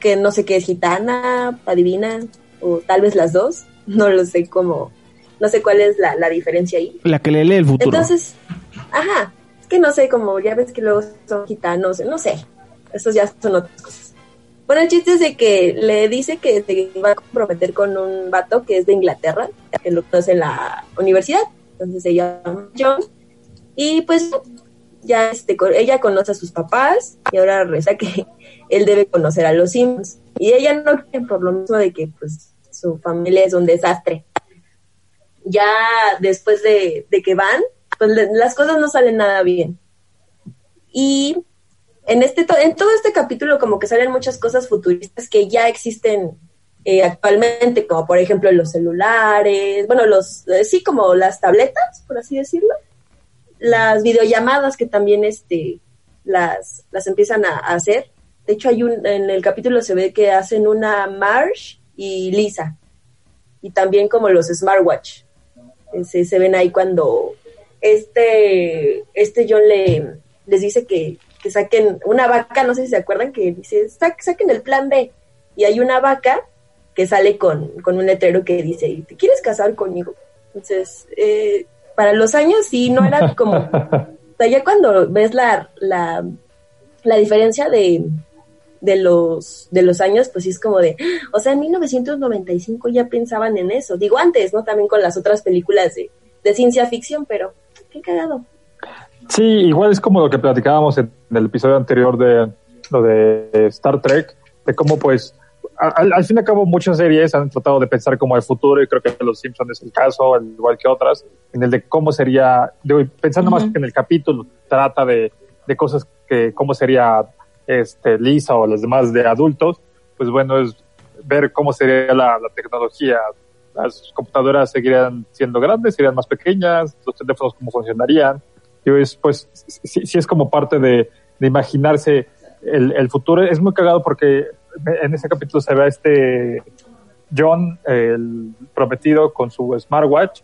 Speaker 4: que no sé qué es gitana, adivina, o tal vez las dos, [LAUGHS] no lo sé cómo, no sé cuál es la, la diferencia ahí.
Speaker 6: La que le lee el futuro.
Speaker 4: Entonces, ajá, que no sé, como ya ves que luego son gitanos, no sé, estos ya son otras cosas. Bueno, el chiste es de que le dice que va a comprometer con un vato que es de Inglaterra, que lo conoce en la universidad, entonces se llama John, y pues ya este, ella conoce a sus papás y ahora reza que [LAUGHS] él debe conocer a los Sims. Y ella no quiere por lo mismo de que pues su familia es un desastre. Ya después de, de que van, pues las cosas no salen nada bien. Y en, este, en todo este capítulo como que salen muchas cosas futuristas que ya existen eh, actualmente, como por ejemplo los celulares, bueno, los, eh, sí, como las tabletas, por así decirlo las videollamadas que también este las, las empiezan a, a hacer. De hecho, hay un, en el capítulo se ve que hacen una Marsh y Lisa. Y también como los smartwatch. Eh, Se, se ven ahí cuando este, este John le, les dice que, que saquen una vaca, no sé si se acuerdan, que dice, "Sa- saquen el plan B. Y hay una vaca que sale con, con un letrero que dice, ¿te quieres casar conmigo? Entonces, eh, para los años sí, no era como... [LAUGHS] o sea, ya cuando ves la, la, la diferencia de, de, los, de los años, pues sí es como de... O sea, en 1995 ya pensaban en eso. Digo, antes, ¿no? También con las otras películas de, de ciencia ficción, pero qué cagado.
Speaker 8: Sí, igual es como lo que platicábamos en el episodio anterior de lo de Star Trek, de cómo pues al, al fin y al cabo muchas series han tratado de pensar como el futuro y creo que Los Simpsons es el caso, al igual que otras, en el de cómo sería, pensando más que en el capítulo, trata de, de cosas que cómo sería este, Lisa o los demás de adultos, pues bueno, es ver cómo sería la, la tecnología. Las computadoras seguirían siendo grandes, serían más pequeñas, los teléfonos cómo funcionarían. Y es, pues, sí, sí es como parte de, de imaginarse el, el futuro. Es muy cagado porque en ese capítulo se ve a este John, el prometido, con su smartwatch,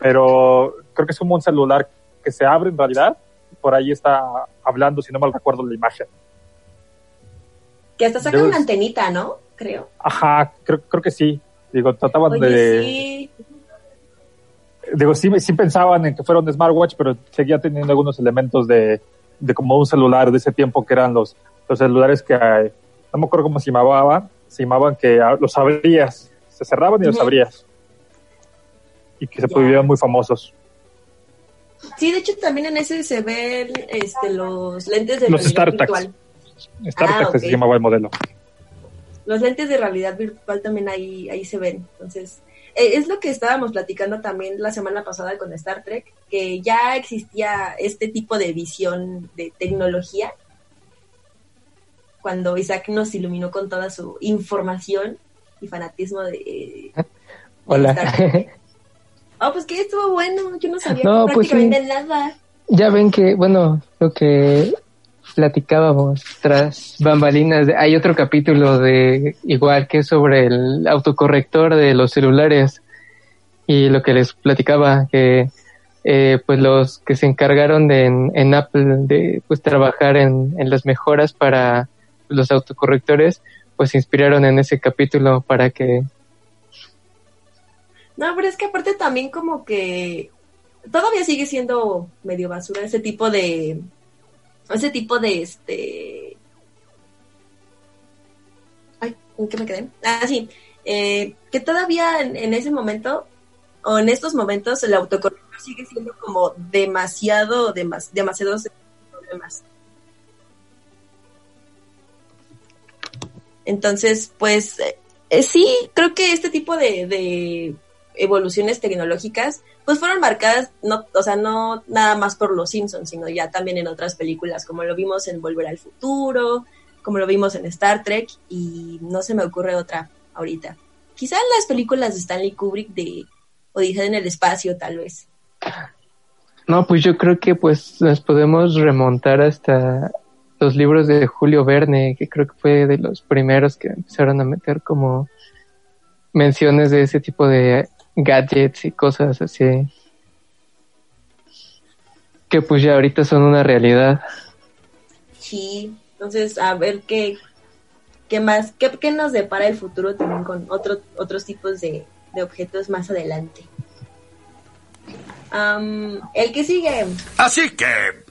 Speaker 8: pero creo que es como un celular que se abre en realidad. Por ahí está hablando, si no mal recuerdo, la imagen.
Speaker 4: Que hasta saca
Speaker 8: Yo-
Speaker 4: una antenita, ¿no? Creo.
Speaker 8: Ajá, creo, creo que sí. Digo, trataban
Speaker 4: Oye,
Speaker 8: de...
Speaker 4: sí.
Speaker 8: Digo, sí, sí pensaban en que fuera un smartwatch, pero seguía teniendo algunos elementos de, de como un celular de ese tiempo que eran los, los celulares que, no me acuerdo cómo se llamaban, se llamaban que ah, los abrías, se cerraban y los abrías. Y que se volvieron muy famosos.
Speaker 4: Sí, de hecho también en ese se ven este, los lentes de
Speaker 8: Los
Speaker 4: virtual.
Speaker 8: StarTac
Speaker 4: Ah, ok.
Speaker 8: se llamaba el modelo.
Speaker 4: Los lentes de realidad virtual también ahí, ahí se ven. Entonces, eh, es lo que estábamos platicando también la semana pasada con Star Trek, que ya existía este tipo de visión de tecnología cuando Isaac nos iluminó con toda su información y fanatismo de...
Speaker 7: Hola. [LAUGHS]
Speaker 4: Oh, pues que estuvo bueno, yo no sabía
Speaker 7: No, pues sí.
Speaker 4: prácticamente nada.
Speaker 7: Ya ven que, bueno, lo que platicábamos tras bambalinas, hay otro capítulo de igual que sobre el autocorrector de los celulares y lo que les platicaba que eh, pues los que se encargaron de en, en Apple de pues trabajar en, en las mejoras para los autocorrectores pues se inspiraron en ese capítulo para que
Speaker 4: No, pero es que aparte también como que todavía sigue siendo medio basura ese tipo de ese tipo de este ay, ¿en qué me quedé? Ah, eh, que todavía en, ese momento o en estos momentos el autocorrector sigue siendo como demasiado demas, demasiados problemas. Entonces, pues eh, sí, creo que este tipo de, de evoluciones tecnológicas, pues fueron marcadas, no, o sea, no nada más por los Simpsons, sino ya también en otras películas, como lo vimos en Volver al Futuro, como lo vimos en Star Trek, y no se me ocurre otra ahorita. Quizá en las películas de Stanley Kubrick de Odisea en el espacio, tal vez.
Speaker 7: No, pues yo creo que pues nos podemos remontar hasta los libros de Julio Verne, que creo que fue de los primeros que empezaron a meter como menciones de ese tipo de gadgets y cosas así. Que pues ya ahorita son una realidad.
Speaker 4: Sí, entonces a ver qué, qué más, qué, qué nos depara el futuro también con otro, otros tipos de, de objetos más adelante. El que sigue.
Speaker 22: Así que,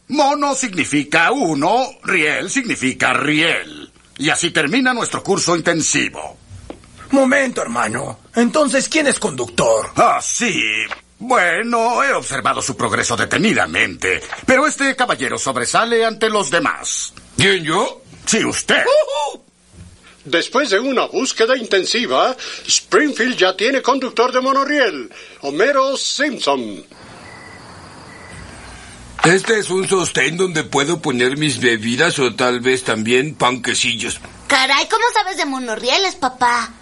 Speaker 22: mono significa uno, riel significa riel. Y así termina nuestro curso intensivo.
Speaker 23: Momento, hermano. Entonces, ¿quién es conductor?
Speaker 22: Ah, sí. Bueno, he observado su progreso detenidamente, pero este caballero sobresale ante los demás.
Speaker 12: ¿Quién yo?
Speaker 22: Sí, usted.
Speaker 24: Después de una búsqueda intensiva, Springfield ya tiene conductor de monorriel, Homero Simpson.
Speaker 12: Este es un sostén donde puedo poner mis bebidas o tal vez también panquecillos.
Speaker 19: Caray, ¿cómo sabes de monorrieles, papá?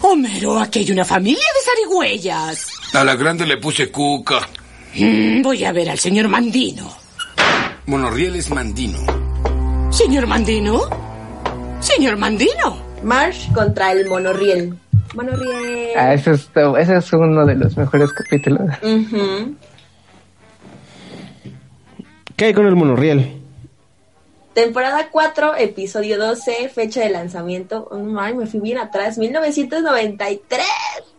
Speaker 25: Homero, aquí hay una familia de zarigüeyas.
Speaker 12: A la grande le puse cuca.
Speaker 25: Mm, voy a ver al señor Mandino.
Speaker 12: Monorriel es mandino.
Speaker 25: ¿Señor Mandino? ¿Señor Mandino?
Speaker 4: Marsh contra el monorriel. Monorriel.
Speaker 7: Ah, ese es, ese es uno de los mejores capítulos.
Speaker 6: ¿Qué hay con el monorriel?
Speaker 4: Temporada 4, episodio 12, fecha de lanzamiento. Oh, ay, me fui bien atrás, 1993.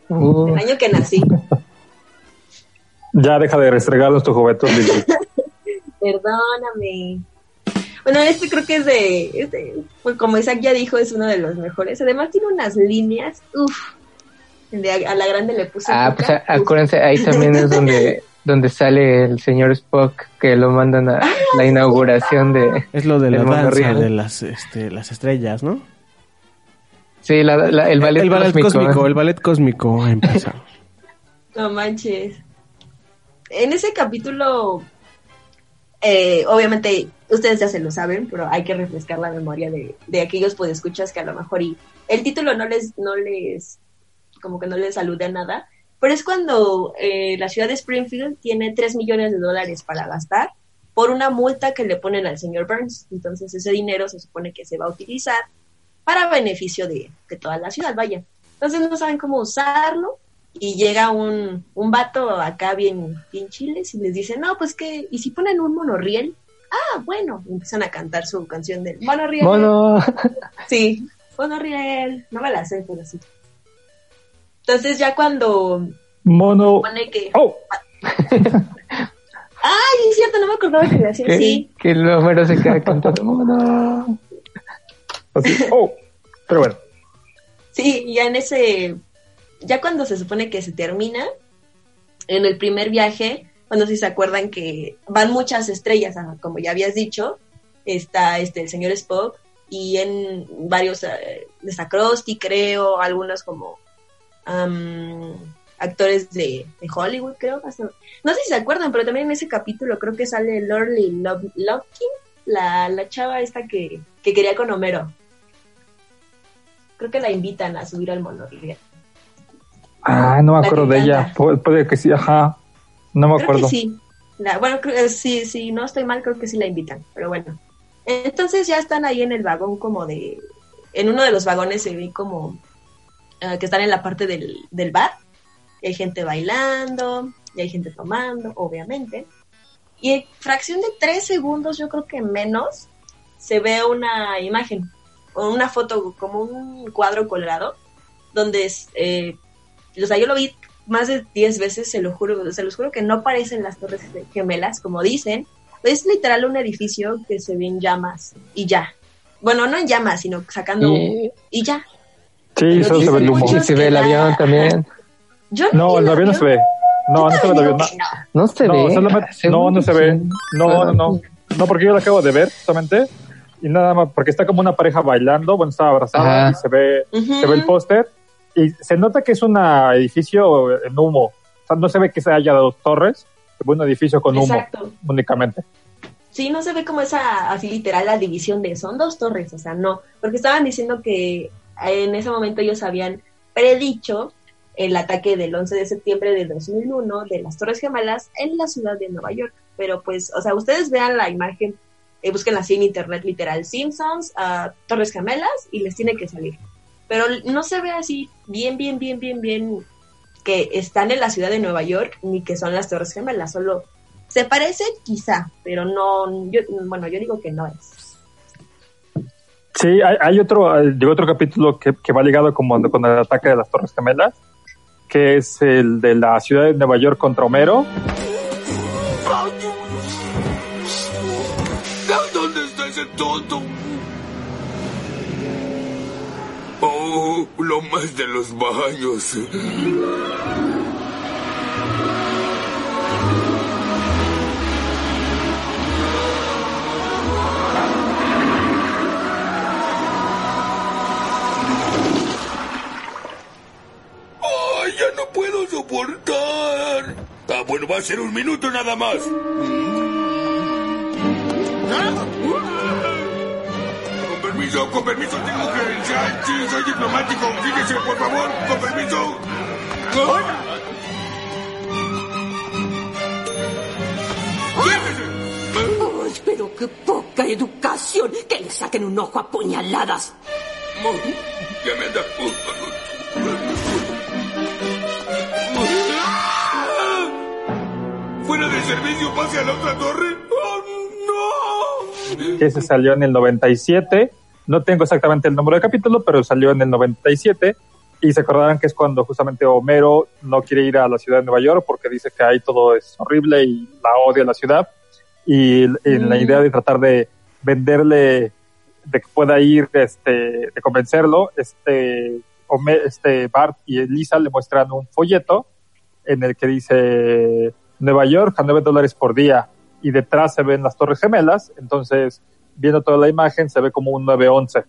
Speaker 7: Uh.
Speaker 4: El año que nací.
Speaker 8: Ya deja de restregarnos tu juventud, Lili. [LAUGHS]
Speaker 4: Perdóname. Bueno, este creo que es de, es de- pues como Isaac ya dijo, es uno de los mejores. Además tiene unas líneas, uff. De a, a la grande le puse.
Speaker 7: Ah, pues a- acuérdense, ahí también es donde, [LAUGHS] donde sale el señor Spock, que lo mandan a la inauguración de...
Speaker 6: Es lo de la
Speaker 7: del
Speaker 6: danza de las, este, las estrellas, ¿no?
Speaker 7: Sí, la- la- el ballet,
Speaker 6: el ballet
Speaker 7: cósmico.
Speaker 6: cósmico, el ballet cósmico empieza. [LAUGHS]
Speaker 4: No manches. En ese capítulo, eh, obviamente ustedes ya se lo saben, pero hay que refrescar la memoria de, de aquellos escuchas que a lo mejor y el título no les, no les, como que no les alude a nada, pero es cuando eh, la ciudad de Springfield tiene 3 millones de dólares para gastar por una multa que le ponen al señor Burns. Entonces ese dinero se supone que se va a utilizar para beneficio de, de toda la ciudad, vaya. Entonces no saben cómo usarlo y llega un, un vato acá bien, bien chiles y les dice, no, pues que, ¿y si ponen un monorriel? Ah, bueno, y empiezan a cantar su canción del monorriel.
Speaker 26: Mono.
Speaker 4: Sí, monorriel, no me la sé, pero sí. Entonces ya cuando
Speaker 8: Mono.
Speaker 4: que...
Speaker 8: Oh. [LAUGHS]
Speaker 4: Ay, es cierto, no me acordaba que
Speaker 26: Que,
Speaker 4: así.
Speaker 26: que el número se queda cantando. Mono.
Speaker 8: Así, oh. Pero bueno.
Speaker 4: Sí, ya en ese, ya cuando se supone que se termina, en el primer viaje, cuando si se acuerdan que van muchas estrellas, como ya habías dicho, está este el señor Spock y en varios eh, de Sacrosti, creo, algunos como actores de, de Hollywood, creo. hasta- no sé si se acuerdan, pero también en ese capítulo creo que sale Lorly Love, Lovekin, la, la chava esta que, que quería con Homero. Creo que la invitan a subir al monorriel.
Speaker 8: Ah, no me
Speaker 4: La
Speaker 8: acuerdo de ella. Puede que sí, ajá. No me
Speaker 4: Creo
Speaker 8: acuerdo.
Speaker 4: que sí. La- bueno, creo, eh, sí, sí, no estoy mal, creo que sí la invitan, pero bueno. Entonces ya están ahí en el vagón como de... En uno de los vagones se ve como eh, que están en la parte del, del bar. Y hay gente bailando, y hay gente tomando, obviamente. Y en fracción de tres segundos, yo creo que menos, se ve una imagen, o una foto, como un cuadro colgado, donde es, eh, o sea, yo lo vi más de 10 veces, se lo juro, se los juro que no parecen las torres gemelas, como dicen. Es literal un edificio que se ve en llamas y ya. Bueno, no en llamas, sino sacando
Speaker 26: y
Speaker 4: ya.
Speaker 8: Sí,
Speaker 4: Pero
Speaker 8: solo se ve el humo. [LAUGHS]
Speaker 26: Y se ve el avión
Speaker 4: la-
Speaker 26: también.
Speaker 4: Yo
Speaker 8: No, el avión no se ve. No, no se ve el avión. No,
Speaker 26: No se ve.
Speaker 8: no, no se ve. No, no, no. No, porque yo lo acabo de ver, justamente. Y nada más, porque está como una pareja bailando, bueno, está abrazada
Speaker 26: Ajá.
Speaker 8: y se ve, se ve el póster. Y se nota que es un edificio en humo. O sea, no se ve que se haya dos torres, se ve un edificio con humo
Speaker 4: Exacto.
Speaker 8: únicamente.
Speaker 4: Sí, no se ve como esa, así literal, la división de son dos torres, o sea, no, porque estaban diciendo que en ese momento ellos habían predicho el ataque del 11 de septiembre de 2001 de las Torres Gemelas en la ciudad de Nueva York, pero pues, o sea, ustedes vean la imagen, eh, busquen así en internet literal, Simpsons, ah, Torres Gemelas, y les tiene que salir, pero no se ve así bien, bien, bien, bien, bien que están en la ciudad de Nueva York ni que son las Torres Gemelas, solo se parece quizá, pero no, yo, bueno, yo digo que no es.
Speaker 8: Sí, hay, otro, eh, otro capítulo que, que va ligado como con el ataque de las Torres Gemelas, que es el de la ciudad de Nueva York contra Homero.
Speaker 12: ¿Dónde está ese tonto? Oh, lo más de los baños. Ya no puedo soportar! Ah, bueno, va a ser un minuto nada más. Con permiso, con permiso, tengo credencial. Sí, soy diplomático. Fíjese, por favor, con permiso.
Speaker 25: ¡Ay, pero qué poca educación! ¡Que le saquen un ojo a puñaladas!
Speaker 12: Ya me anda. Fuera de servicio, pase a la otra torre. ¡Oh, no!
Speaker 8: que se salió en el 97. No tengo exactamente el número de capítulo, pero salió en el 97. Y se acordarán que es cuando justamente Homero no quiere ir a la ciudad de Nueva York porque dice que ahí todo es horrible y la odia la ciudad. Y en la
Speaker 4: Mm.
Speaker 8: idea de tratar de venderle, de que pueda ir, este, de convencerlo, este, Homer- este Bart y Lisa le muestran un folleto en el que dice Nueva York a 9 dólares por día y detrás se ven las torres gemelas, entonces viendo toda la imagen se ve como un 911,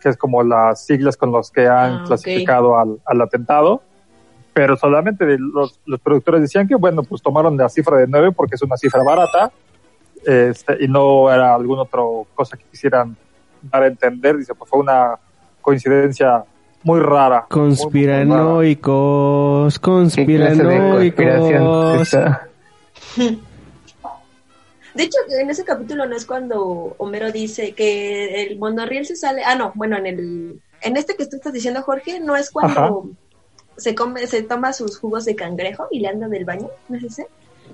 Speaker 8: que es como las siglas con los que han
Speaker 4: Ah,
Speaker 8: clasificado al, al atentado, pero solamente los productores decían que bueno, pues tomaron la cifra de 9 porque es una cifra barata este, y no era alguna otra cosa que quisieran dar a entender. Dice, pues fue una coincidencia muy rara.
Speaker 6: Conspiranoicos, conspiranoicos. [LAUGHS]
Speaker 4: De hecho, en ese capítulo no es cuando Homero dice que el monorriel se sale. Ah, no, bueno, en el en este que tú estás diciendo, Jorge, no es cuando se come, se toma sus jugos de cangrejo y le anda del baño, ¿no es ese?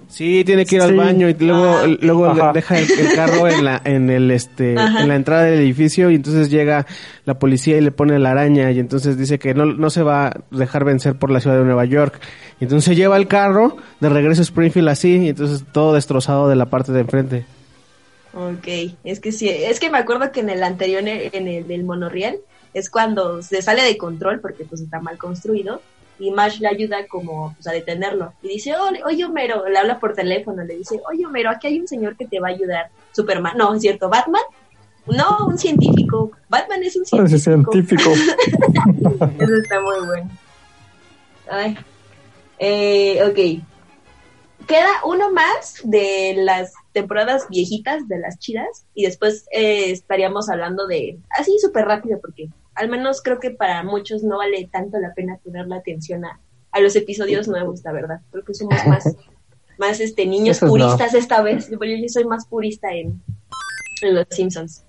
Speaker 6: Sí, tiene que ir al baño y luego,
Speaker 4: Ah,
Speaker 6: luego
Speaker 8: Ajá.
Speaker 6: deja el, el carro en la, en el este,
Speaker 4: Ajá.
Speaker 6: en la entrada del edificio y entonces llega la policía y le pone la araña y entonces dice que no, no se va a dejar vencer por la ciudad de Nueva York. Y entonces lleva el carro de regreso a Springfield así y entonces todo destrozado de la parte de enfrente.
Speaker 4: Ok, es que sí, es que me acuerdo que en el anterior, en el del monorriel, es cuando se sale de control porque pues está mal construido y Marsh le ayuda como pues, a detenerlo y dice, oye, oye Homero, le habla por teléfono, le dice, oye Homero, aquí hay un señor que te va a ayudar, Superman, no, es cierto, Batman, no, un científico, Batman es un
Speaker 8: Ese
Speaker 4: científico.
Speaker 8: científico. [LAUGHS]
Speaker 4: Eso está muy bueno. Ay. Eh, ok. Queda uno más de las temporadas viejitas, de las chidas, y después eh, estaríamos hablando de, así súper rápido, porque al menos creo que para muchos no vale tanto la pena poner la atención a, a los episodios nuevos, la verdad. Creo que somos más, [LAUGHS] más este, niños
Speaker 26: Esos no.
Speaker 4: puristas esta vez. Yo, yo soy más purista en, en los Simpsons.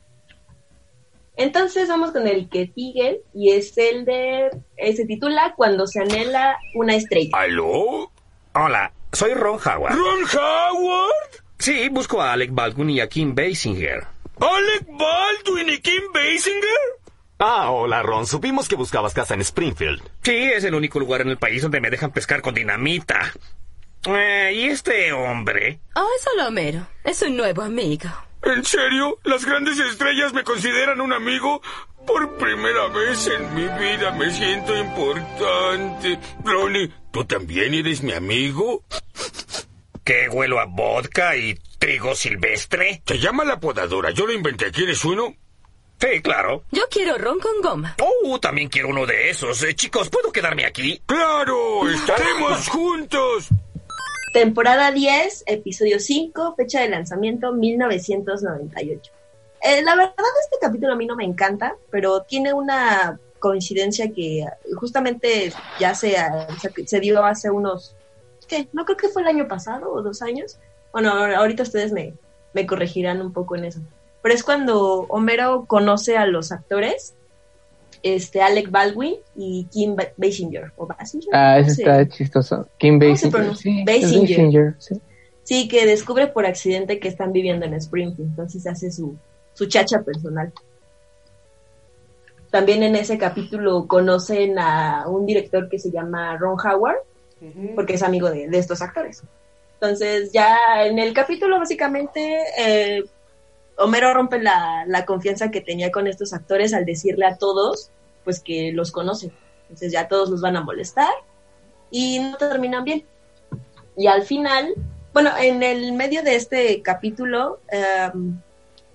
Speaker 4: Entonces vamos con el que sigue y es el de, eh, se titula Cuando se anhela una estrella.
Speaker 21: ¿Aló? Hola, soy Ron Howard.
Speaker 12: ¿Ron Howard?
Speaker 21: Sí, busco a Alec Baldwin y a Kim Basinger.
Speaker 12: ¿Alec Baldwin y Kim Basinger?
Speaker 27: Ah, hola Ron, supimos que buscabas casa en Springfield.
Speaker 21: Sí, es el único lugar en el país donde me dejan pescar con dinamita. Eh, ¿Y este hombre?
Speaker 25: Oh, es solo Homero. Es un nuevo amigo.
Speaker 12: ¿En serio? ¿Las grandes estrellas me consideran un amigo? Por primera vez en mi vida me siento importante. Ronnie, ¿tú también eres mi amigo?
Speaker 21: ¿Que huelo a vodka y trigo silvestre?
Speaker 12: Se llama la podadora. Yo lo inventé. ¿Quieres uno?
Speaker 21: Sí, claro.
Speaker 25: Yo quiero ron con goma.
Speaker 21: Oh, también quiero uno de esos. Eh, chicos, ¿puedo quedarme aquí?
Speaker 12: ¡Claro! ¡Estaremos [LAUGHS] juntos!
Speaker 4: Temporada 10, episodio 5, fecha de lanzamiento 1998. Eh, la verdad este capítulo a mí no me encanta, pero tiene una coincidencia que justamente ya se, se, se dio hace unos, ¿qué? No creo que fue el año pasado o dos años. Bueno, ahorita ustedes me, me corregirán un poco en eso. Pero es cuando Homero conoce a los actores, este Alec Baldwin y Kim Ba- Basinger. ¿O Basinger?
Speaker 26: Ah, eso está chistoso. Kim
Speaker 4: ¿Cómo se
Speaker 26: Basinger.
Speaker 4: pronuncia?
Speaker 26: Sí, es
Speaker 4: Basinger.
Speaker 26: Basinger, sí.
Speaker 4: Sí, que descubre por accidente que están viviendo en Springfield, entonces hace su, su chacha personal. También en ese capítulo conocen a un director que se llama Ron Howard, porque es amigo de, de estos actores. Entonces ya en el capítulo básicamente eh, Homero rompe la, la confianza que tenía con estos actores al decirle a todos pues que los conoce. Entonces ya todos los van a molestar y no terminan bien. Y al final, bueno, en el medio de este capítulo, eh,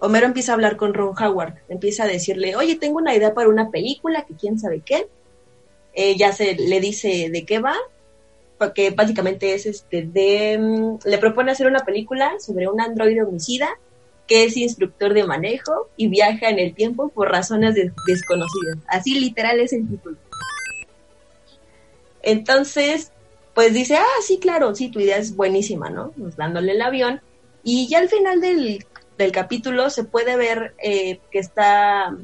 Speaker 4: Homero empieza a hablar con Ron Howard, empieza a decirle, oye, tengo una idea para una película, que quién sabe qué. Eh, ya se le dice de qué va, porque básicamente es este de, mm, le propone hacer una película sobre un androide homicida que es instructor de manejo y viaja en el tiempo por razones de- desconocidas. Así literal es el título. Entonces, pues dice, ah, sí, claro, sí, tu idea es buenísima, ¿no? Pues dándole el avión. Y ya al final del, del capítulo se puede ver eh, que está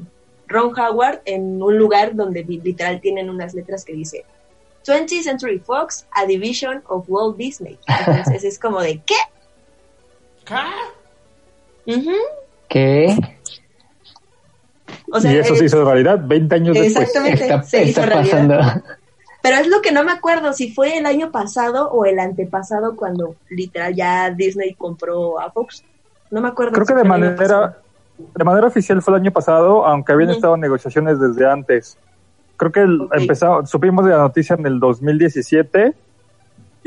Speaker 4: Ron Howard en un lugar donde li- literal tienen unas letras que dice 20th Century Fox, a division of Walt Disney. Entonces es como de, ¿qué? Ujú.
Speaker 26: ¿Qué?
Speaker 4: O sea,
Speaker 8: y eso se hizo realidad 20 años después.
Speaker 4: Exactamente,
Speaker 26: Está,
Speaker 4: se hizo realidad.
Speaker 26: pasando.
Speaker 4: Pero es lo que no me acuerdo si fue el año pasado o el antepasado cuando literal ya Disney compró a Fox. No me acuerdo.
Speaker 8: Creo
Speaker 4: si
Speaker 8: que de manera, de manera oficial fue el año pasado, aunque habían estado en negociaciones desde antes. Creo que empezó- supimos de la noticia en el 2017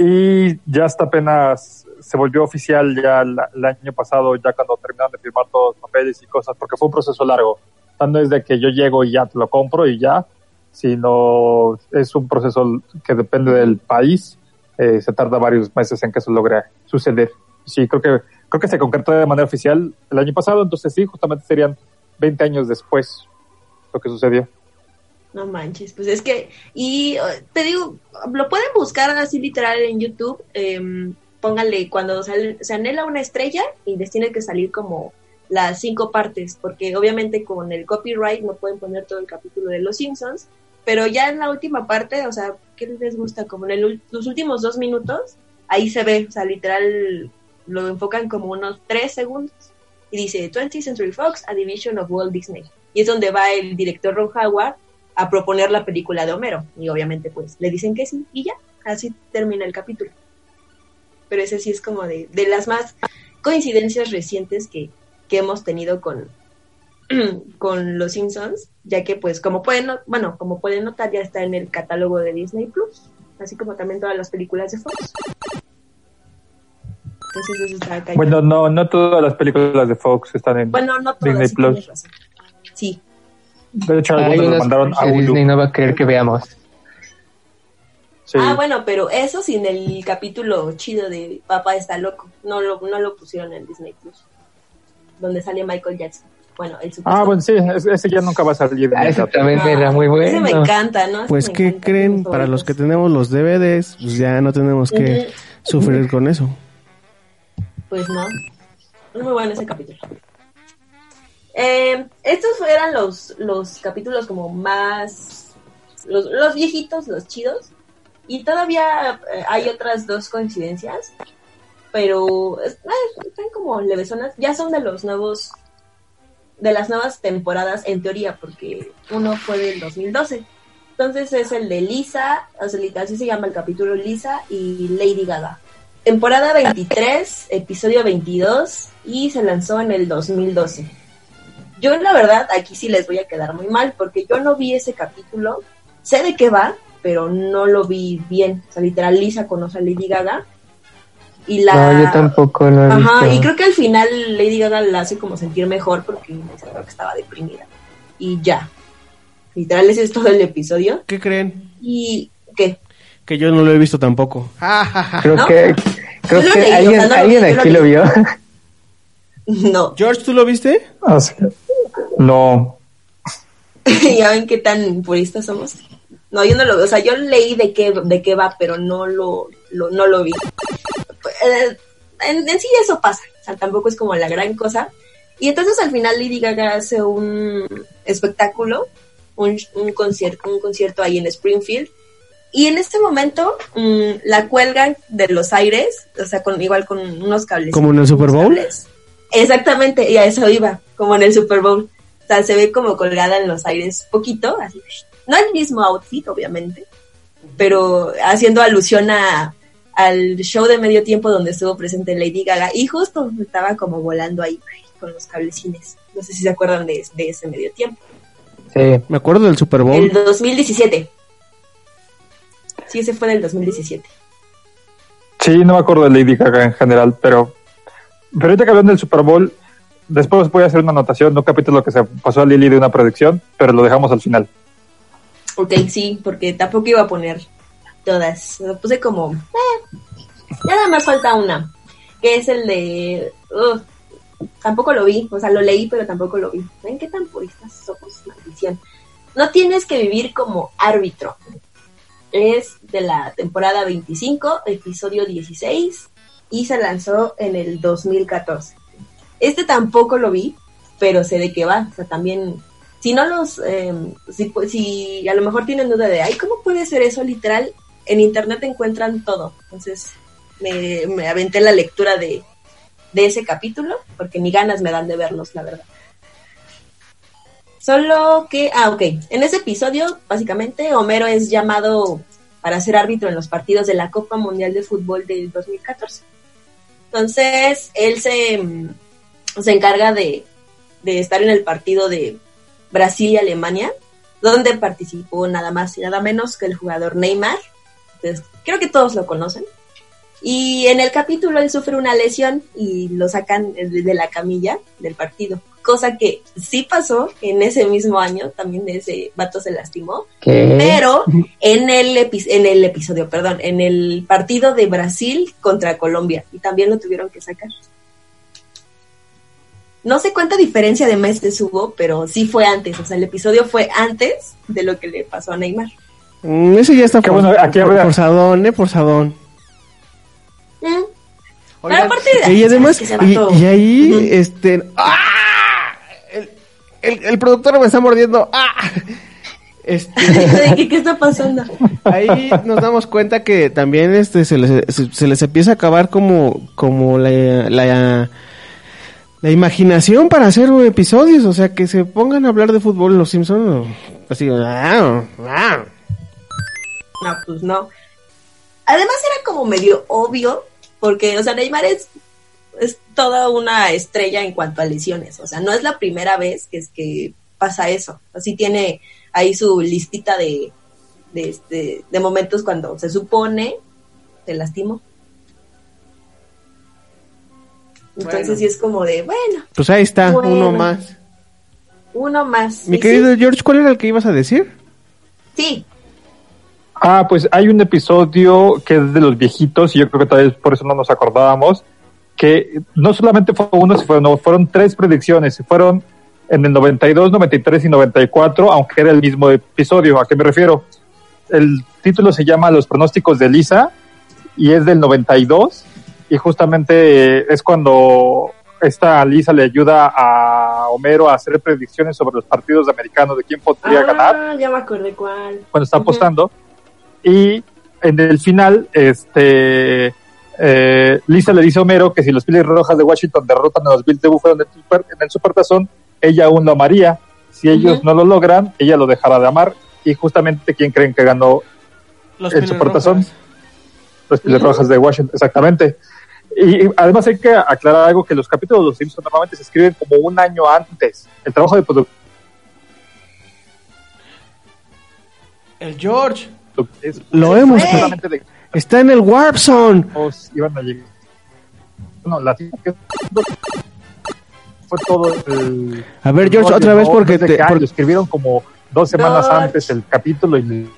Speaker 8: y ya hasta apenas se volvió oficial ya el, el año pasado, ya cuando terminaron de firmar todos los papeles y cosas, porque fue un proceso largo. O sea, no es de que yo llego y ya te lo compro y ya, sino es un proceso que depende del país. eh, se tarda varios meses en que eso logre suceder. Sí, creo que creo que se concretó de manera oficial el año pasado, entonces sí, justamente serían 20 años después lo que sucedió.
Speaker 4: No manches, pues es que, y eh, te digo, lo pueden buscar así literal en YouTube, em, pónganle cuando se anhela una estrella y les tiene que salir como las cinco partes, porque obviamente con el copyright no pueden poner todo el capítulo de Los Simpsons, pero ya en la última parte, o sea, ¿qué les gusta? Como en el los últimos dos minutos, ahí se ve, o sea, literal lo enfocan como unos tres segundos y dice 20th Century Fox, a division of Walt Disney. Y es donde va el director Ron Howard a proponer la película de Homero. Y obviamente pues le dicen que sí y ya, así termina el capítulo. Pero ese sí es como de, de las más coincidencias recientes que, que hemos tenido con, [CLEARS THROAT] con los Simpsons, ya que pues como pueden, no- bueno, como pueden notar ya está en el catálogo de Disney Plus, así como también todas las películas de Fox. Entonces eso está cañón.
Speaker 8: Bueno, no, no todas las películas de Fox están en
Speaker 4: Bueno, no todas,
Speaker 8: Disney
Speaker 4: sí
Speaker 8: Plus.
Speaker 4: razón. Sí.
Speaker 8: De hecho,
Speaker 26: Hay
Speaker 8: algunos
Speaker 26: unas
Speaker 8: mandaron a Hulu.
Speaker 26: Disney no va a querer que veamos.
Speaker 8: Sí.
Speaker 4: Ah, bueno, pero eso sin el capítulo chido de Papá está loco. No lo, no lo pusieron en Disney Plus. Donde sale Michael Jackson. Bueno, el super.
Speaker 8: Ah, bueno, sí, ese ya nunca va a salir.
Speaker 26: Ah, ese también era muy bueno.
Speaker 4: Ese me encanta, ¿no? Ese
Speaker 6: Pues, ¿qué
Speaker 4: encanta,
Speaker 6: creen? Para los que tenemos los DVDs, pues ya no tenemos que sufrir con eso.
Speaker 4: Pues no. Es muy bueno ese capítulo. Eh, estos eran los, los capítulos como más... Los, viejitos, los chidos. Y todavía eh, hay otras dos coincidencias. Pero eh, están como levesonas. Ya son de los nuevos... De las nuevas temporadas en teoría, porque uno fue del 2012. Entonces es el de Lisa, así se llama el capítulo Lisa y Lady Gaga. Temporada 23, episodio 22 y se lanzó en el 2012. Yo la verdad aquí sí les voy a quedar muy mal porque yo no vi ese capítulo, sé de qué va, pero no lo vi bien. O sea, literal Lisa conoce a Lady Gaga y la...
Speaker 26: No, yo tampoco lo he
Speaker 4: Ajá,
Speaker 26: visto.
Speaker 4: y creo que al final Lady Gaga la hace como sentir mejor porque dice que estaba deprimida. Y ya. Literal, ese es todo el episodio.
Speaker 6: ¿Qué creen?
Speaker 4: ¿Y qué?
Speaker 6: Que yo no lo he visto tampoco. [LAUGHS]
Speaker 26: Creo
Speaker 4: ¿No?
Speaker 26: que, creo que
Speaker 4: leí, o
Speaker 26: alguien,
Speaker 4: sea, no lo
Speaker 26: alguien
Speaker 4: vi, yo lo
Speaker 26: aquí lo vio. [LAUGHS]
Speaker 4: No.
Speaker 6: George, ¿tú lo viste?
Speaker 8: Ah, sí. No. [LAUGHS]
Speaker 4: ya ven qué tan puristas somos. No, yo no lo veo. O sea, yo leí de qué, de qué va, pero no lo, lo- no lo vi. Eh, En, en sí eso pasa. O sea, tampoco es como la gran cosa. Y entonces al final Lady Gaga hace un espectáculo, un, un concierto, un concierto ahí en Springfield. Y en este momento mm, la cuelgan de los aires, o sea, con, igual con unos cables.
Speaker 6: ¿Como en el Super Bowl?
Speaker 4: Exactamente, y a eso iba, como en el Super Bowl. O sea, se ve como colgada en los aires poquito, así. No el mismo outfit, obviamente, pero haciendo alusión a, al show de medio tiempo donde estuvo presente Lady Gaga. Y justo estaba como volando ahí con los cablecines. No sé si se acuerdan de, de ese medio tiempo.
Speaker 6: Sí. Me acuerdo del Super Bowl.
Speaker 4: El 2017. Sí, ese fue del 2017.
Speaker 8: Sí, no me acuerdo de Lady Gaga en general, pero, pero ahorita que hablan del Super Bowl, después voy a hacer una anotación, no capítulo que se pasó a Lily de una predicción, pero lo dejamos al final.
Speaker 4: Ok, sí, porque tampoco iba a poner todas. Lo puse como. eh, nada más falta una. Que es el de. ugh, tampoco lo vi. O sea, lo leí, pero tampoco lo vi. ¿Ven qué tan puristas somos? Maldición. No tienes que vivir como árbitro. Es de la temporada 25, episodio 16. Y se lanzó en el 2014. Este tampoco lo vi, pero sé de qué va. O sea, también si no los, eh, si, si a lo mejor tienen duda de, ay, ¿cómo puede ser eso? Literal, en internet encuentran todo. Entonces, me, me aventé la lectura de, de ese capítulo, porque ni ganas me dan de verlos, la verdad. Solo que, ah, ok, en ese episodio, básicamente, Homero es llamado para ser árbitro en los partidos de la Copa Mundial de Fútbol del 2014. Entonces, él se, mm, se encarga de, de estar en el partido de Brasil y Alemania, donde participó nada más y nada menos que el jugador Neymar. Creo que todos lo conocen. Y en el capítulo él sufre una lesión y lo sacan de la camilla del partido. Cosa que sí pasó en ese mismo año, también ese vato se lastimó.
Speaker 26: ¿Qué?
Speaker 4: Pero en el, epi- en el episodio, perdón, en el partido de Brasil contra Colombia. Y también lo tuvieron que sacar. no sé cuánta diferencia de meses hubo, pero sí fue antes. O sea, el episodio fue antes de lo que le pasó a Neymar.
Speaker 6: Mm, ese ya está por,
Speaker 8: bueno, aquí
Speaker 6: por-
Speaker 8: habrá-
Speaker 6: forzadón, ¿eh?
Speaker 4: Mm. Pero aparte de
Speaker 6: Y además,
Speaker 4: ¿sabes que
Speaker 6: y, ahí, este... ¡Ah! El, productor me está mordiendo. ¡Ah! Este, [LAUGHS]
Speaker 4: ¿De qué, qué está pasando?
Speaker 6: ahí nos damos cuenta que también este se les, se, se les empieza a acabar como, como la, la, la imaginación para hacer episodios. O sea, que se pongan a hablar de fútbol los Simpsons. Así, ¡ah! ¡ah!
Speaker 4: No, pues no. Además era como medio obvio, porque, o sea, Neymar es toda una estrella en cuanto a lesiones. O sea, no es la primera vez que es que pasa eso. Así tiene ahí su listita de, de, este, de momentos cuando se supone se lastimó. Entonces
Speaker 6: Bueno.
Speaker 4: sí es como de, bueno,
Speaker 6: Pues ahí está,
Speaker 4: Bueno.
Speaker 6: uno más.
Speaker 4: uno más.
Speaker 6: Mi querido
Speaker 4: sí,
Speaker 6: George, ¿cuál era el que ibas a decir?
Speaker 4: sí,
Speaker 8: Ah, pues hay un episodio que es de los viejitos y yo creo que tal vez por eso no nos acordábamos, que no solamente fue uno, fueron, fueron tres predicciones, fueron en el 92, 93 y 94, aunque era el mismo episodio. ¿A qué me refiero? El título se llama Los pronósticos de Lisa y es del 92 y justamente eh, es cuando esta Lisa le ayuda a Homero a hacer predicciones sobre los partidos americanos de quién podría ganar
Speaker 4: ah, ya me acordé cuál.
Speaker 8: cuando está apostando. Y en el final, este eh, Lisa le dice a Homero que si los Phillies Rojas de Washington derrotan a los Bills de Buffalo en el, super, en el Supertazón, ella aún lo amaría. Si ellos no lo logran, ella lo dejará de amar. Y justamente, ¿quién creen que ganó
Speaker 6: Los
Speaker 8: el Supertazón?
Speaker 6: Rojas.
Speaker 8: Los Phillies Rojas de Washington, exactamente. Y, y además hay que aclarar algo que los capítulos de los Simpsons normalmente se escriben como un año antes. El trabajo de producción
Speaker 6: El George.
Speaker 8: es
Speaker 6: Lo hemos. Está en el Warp Zone.
Speaker 8: os iban a llegar. No, la que fue todo el.
Speaker 6: A ver, George, otra vez
Speaker 8: ¿no?
Speaker 6: porque te-
Speaker 8: que, ah,
Speaker 6: por-
Speaker 8: lo escribieron como dos semanas
Speaker 4: George.
Speaker 8: antes el capítulo y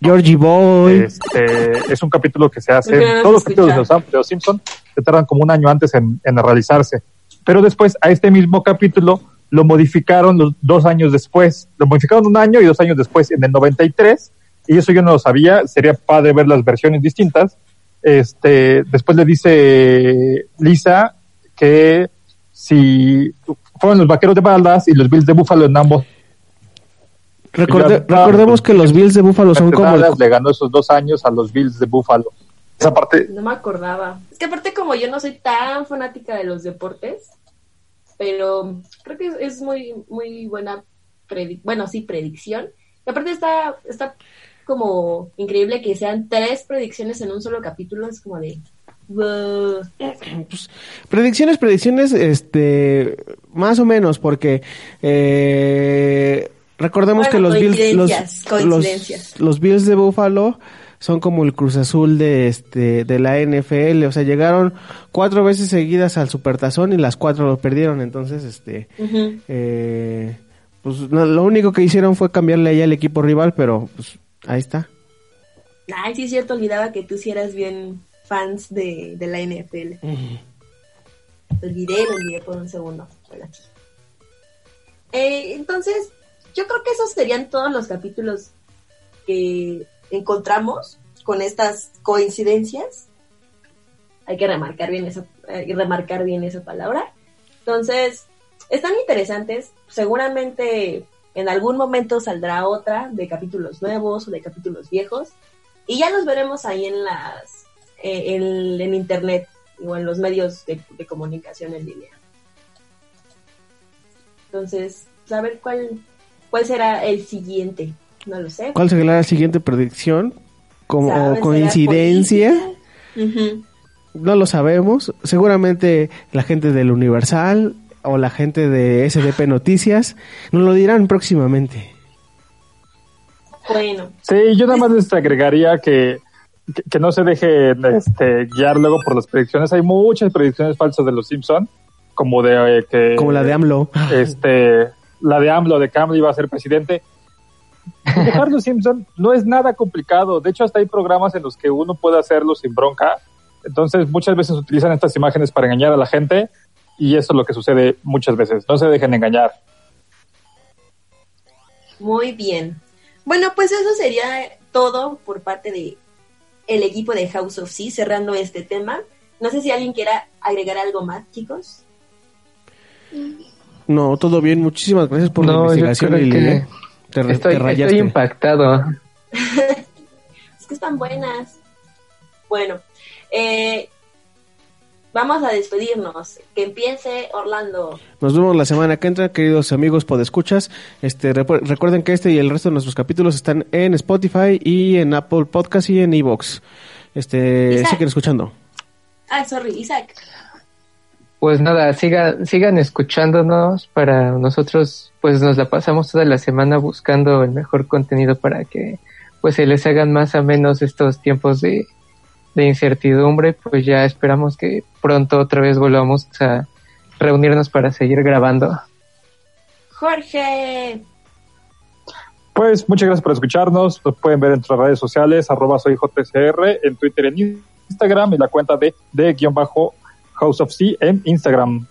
Speaker 6: Georgie Boy.
Speaker 8: este es un capítulo que se hace
Speaker 4: Porque no
Speaker 8: todos los capítulos de los,
Speaker 4: escucha.
Speaker 8: de los Simpson se tardan como un año antes en, en realizarse pero después a este mismo capítulo lo modificaron los dos años después lo modificaron un año y dos años después en el 93 y eso yo no lo sabía sería padre ver las versiones distintas este después le dice Lisa que si fueron los vaqueros de Baldas y los Bills de Buffalo en ambos
Speaker 6: Recorde- recordemos que los Bills de Buffalo son como el-
Speaker 8: le ganó esos dos años a los Bills de Buffalo. Esa parte,
Speaker 4: No me acordaba. Es que aparte como yo no soy tan fanática de los deportes, pero creo que es, es muy muy buena predi- bueno, sí, predicción. Y aparte está está como increíble que sean tres predicciones en un solo capítulo, es como de wow.
Speaker 6: Predicciones, predicciones, este, más o menos, porque eh, recordemos
Speaker 4: Bueno,
Speaker 6: que los Bills, los, los, los Bills de Buffalo son como el Cruz Azul de este, de la NFL, o sea, llegaron cuatro veces seguidas al Supertazón y las cuatro lo perdieron, entonces, este, eh, pues no, lo único que hicieron fue cambiarle ahí al equipo rival, pero pues ahí está.
Speaker 4: Ay, sí es cierto, olvidaba que tú sí eras bien fans de, de la NFL. Lo olvidé, lo olvidé por un segundo. Aquí. Eh, entonces, yo creo que esos serían todos los capítulos que encontramos con estas coincidencias. Hay que remarcar bien esa, hay que remarcar bien esa palabra. Entonces, están interesantes. Seguramente en algún momento saldrá otra de capítulos nuevos o de capítulos viejos. Y ya los veremos ahí en las eh, en, en internet o en los medios de, de comunicación en línea. Entonces, saber cuál cuál será el siguiente. No lo sé.
Speaker 6: ¿Cuál será la siguiente predicción? Como
Speaker 4: ¿Saben?
Speaker 6: o
Speaker 4: ¿Será
Speaker 6: coincidencia. No lo sabemos. Seguramente la gente del Universal o la gente de SDP Noticias nos lo dirán próximamente.
Speaker 4: Bueno,
Speaker 8: sí, yo nada más les agregaría que, que, que no se dejen este, guiar luego por las predicciones. Hay muchas predicciones falsas de los Simpson, como de eh, que
Speaker 6: Como la de AMLO.
Speaker 8: este, la de AMLO, de que AMLO iba a ser presidente. Dejar los Simpson no es nada complicado. De hecho, hasta hay programas en los que uno puede hacerlo sin bronca. Entonces, muchas veces utilizan estas imágenes para engañar a la gente. Y eso es lo que sucede muchas veces. No se dejen engañar.
Speaker 4: Muy bien. Bueno, pues eso sería todo por parte de el equipo de House of C cerrando este tema. No sé si alguien quiera agregar algo más, chicos.
Speaker 6: No, todo bien. Muchísimas gracias por la
Speaker 7: No,
Speaker 6: investigación,
Speaker 7: que
Speaker 6: ¿eh? Te,
Speaker 7: estoy impactado. [LAUGHS]
Speaker 4: Es que están buenas. Bueno, eh, vamos a despedirnos. Que empiece Orlando.
Speaker 6: Nos vemos la semana que entra, queridos amigos podescuchas. Este, recuerden que este y el resto de nuestros capítulos están en Spotify y en Apple Podcast y en Evox. Este,
Speaker 4: Isaac.
Speaker 6: sigan escuchando.
Speaker 4: Ah, sorry, Isaac.
Speaker 7: Pues nada, sigan, sigan escuchándonos para nosotros, pues nos la pasamos toda la semana buscando el mejor contenido para que pues se les hagan más a menos estos tiempos de, de incertidumbre, pues ya esperamos que pronto otra vez volvamos a reunirnos para seguir grabando.
Speaker 4: Jorge.
Speaker 8: Pues muchas gracias por escucharnos. Nos pueden ver en nuestras redes sociales, arroba soy JCR, en Twitter, en Instagram y la cuenta de, de guion bajo House of C en Instagram.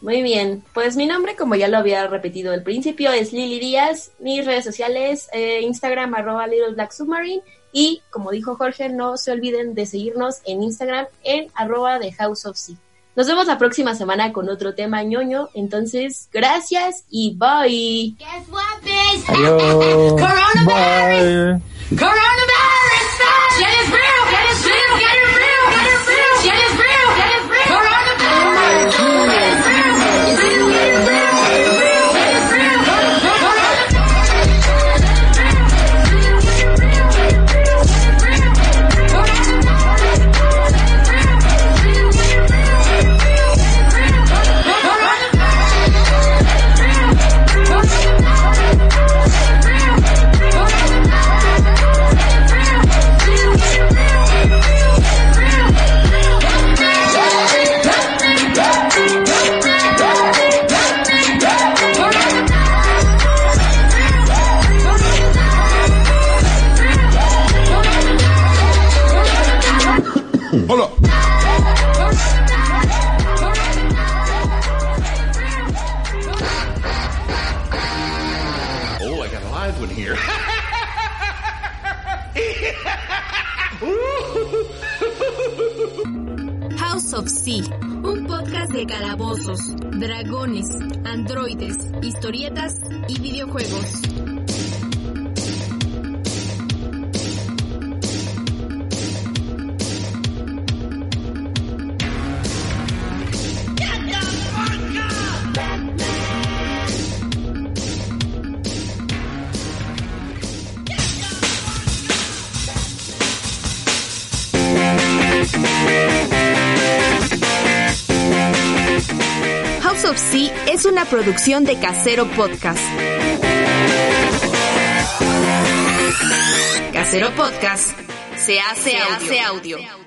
Speaker 4: Muy bien, pues mi nombre, como ya lo había repetido al principio, es Lili Díaz. Mis redes sociales, eh, Instagram, arroba Little Black Submarine. Y como dijo Jorge, no se olviden de seguirnos en Instagram en arroba The House of Sea. Nos vemos la próxima semana con otro tema ñoño. Entonces, gracias y bye.
Speaker 7: Adiós. [LAUGHS]
Speaker 3: Coronavirus! Coronavirus!
Speaker 1: Calabozos, dragones, androides, historietas y videojuegos.
Speaker 28: Of Sea es una producción de Casero Podcast. Casero Podcast se hace, audio.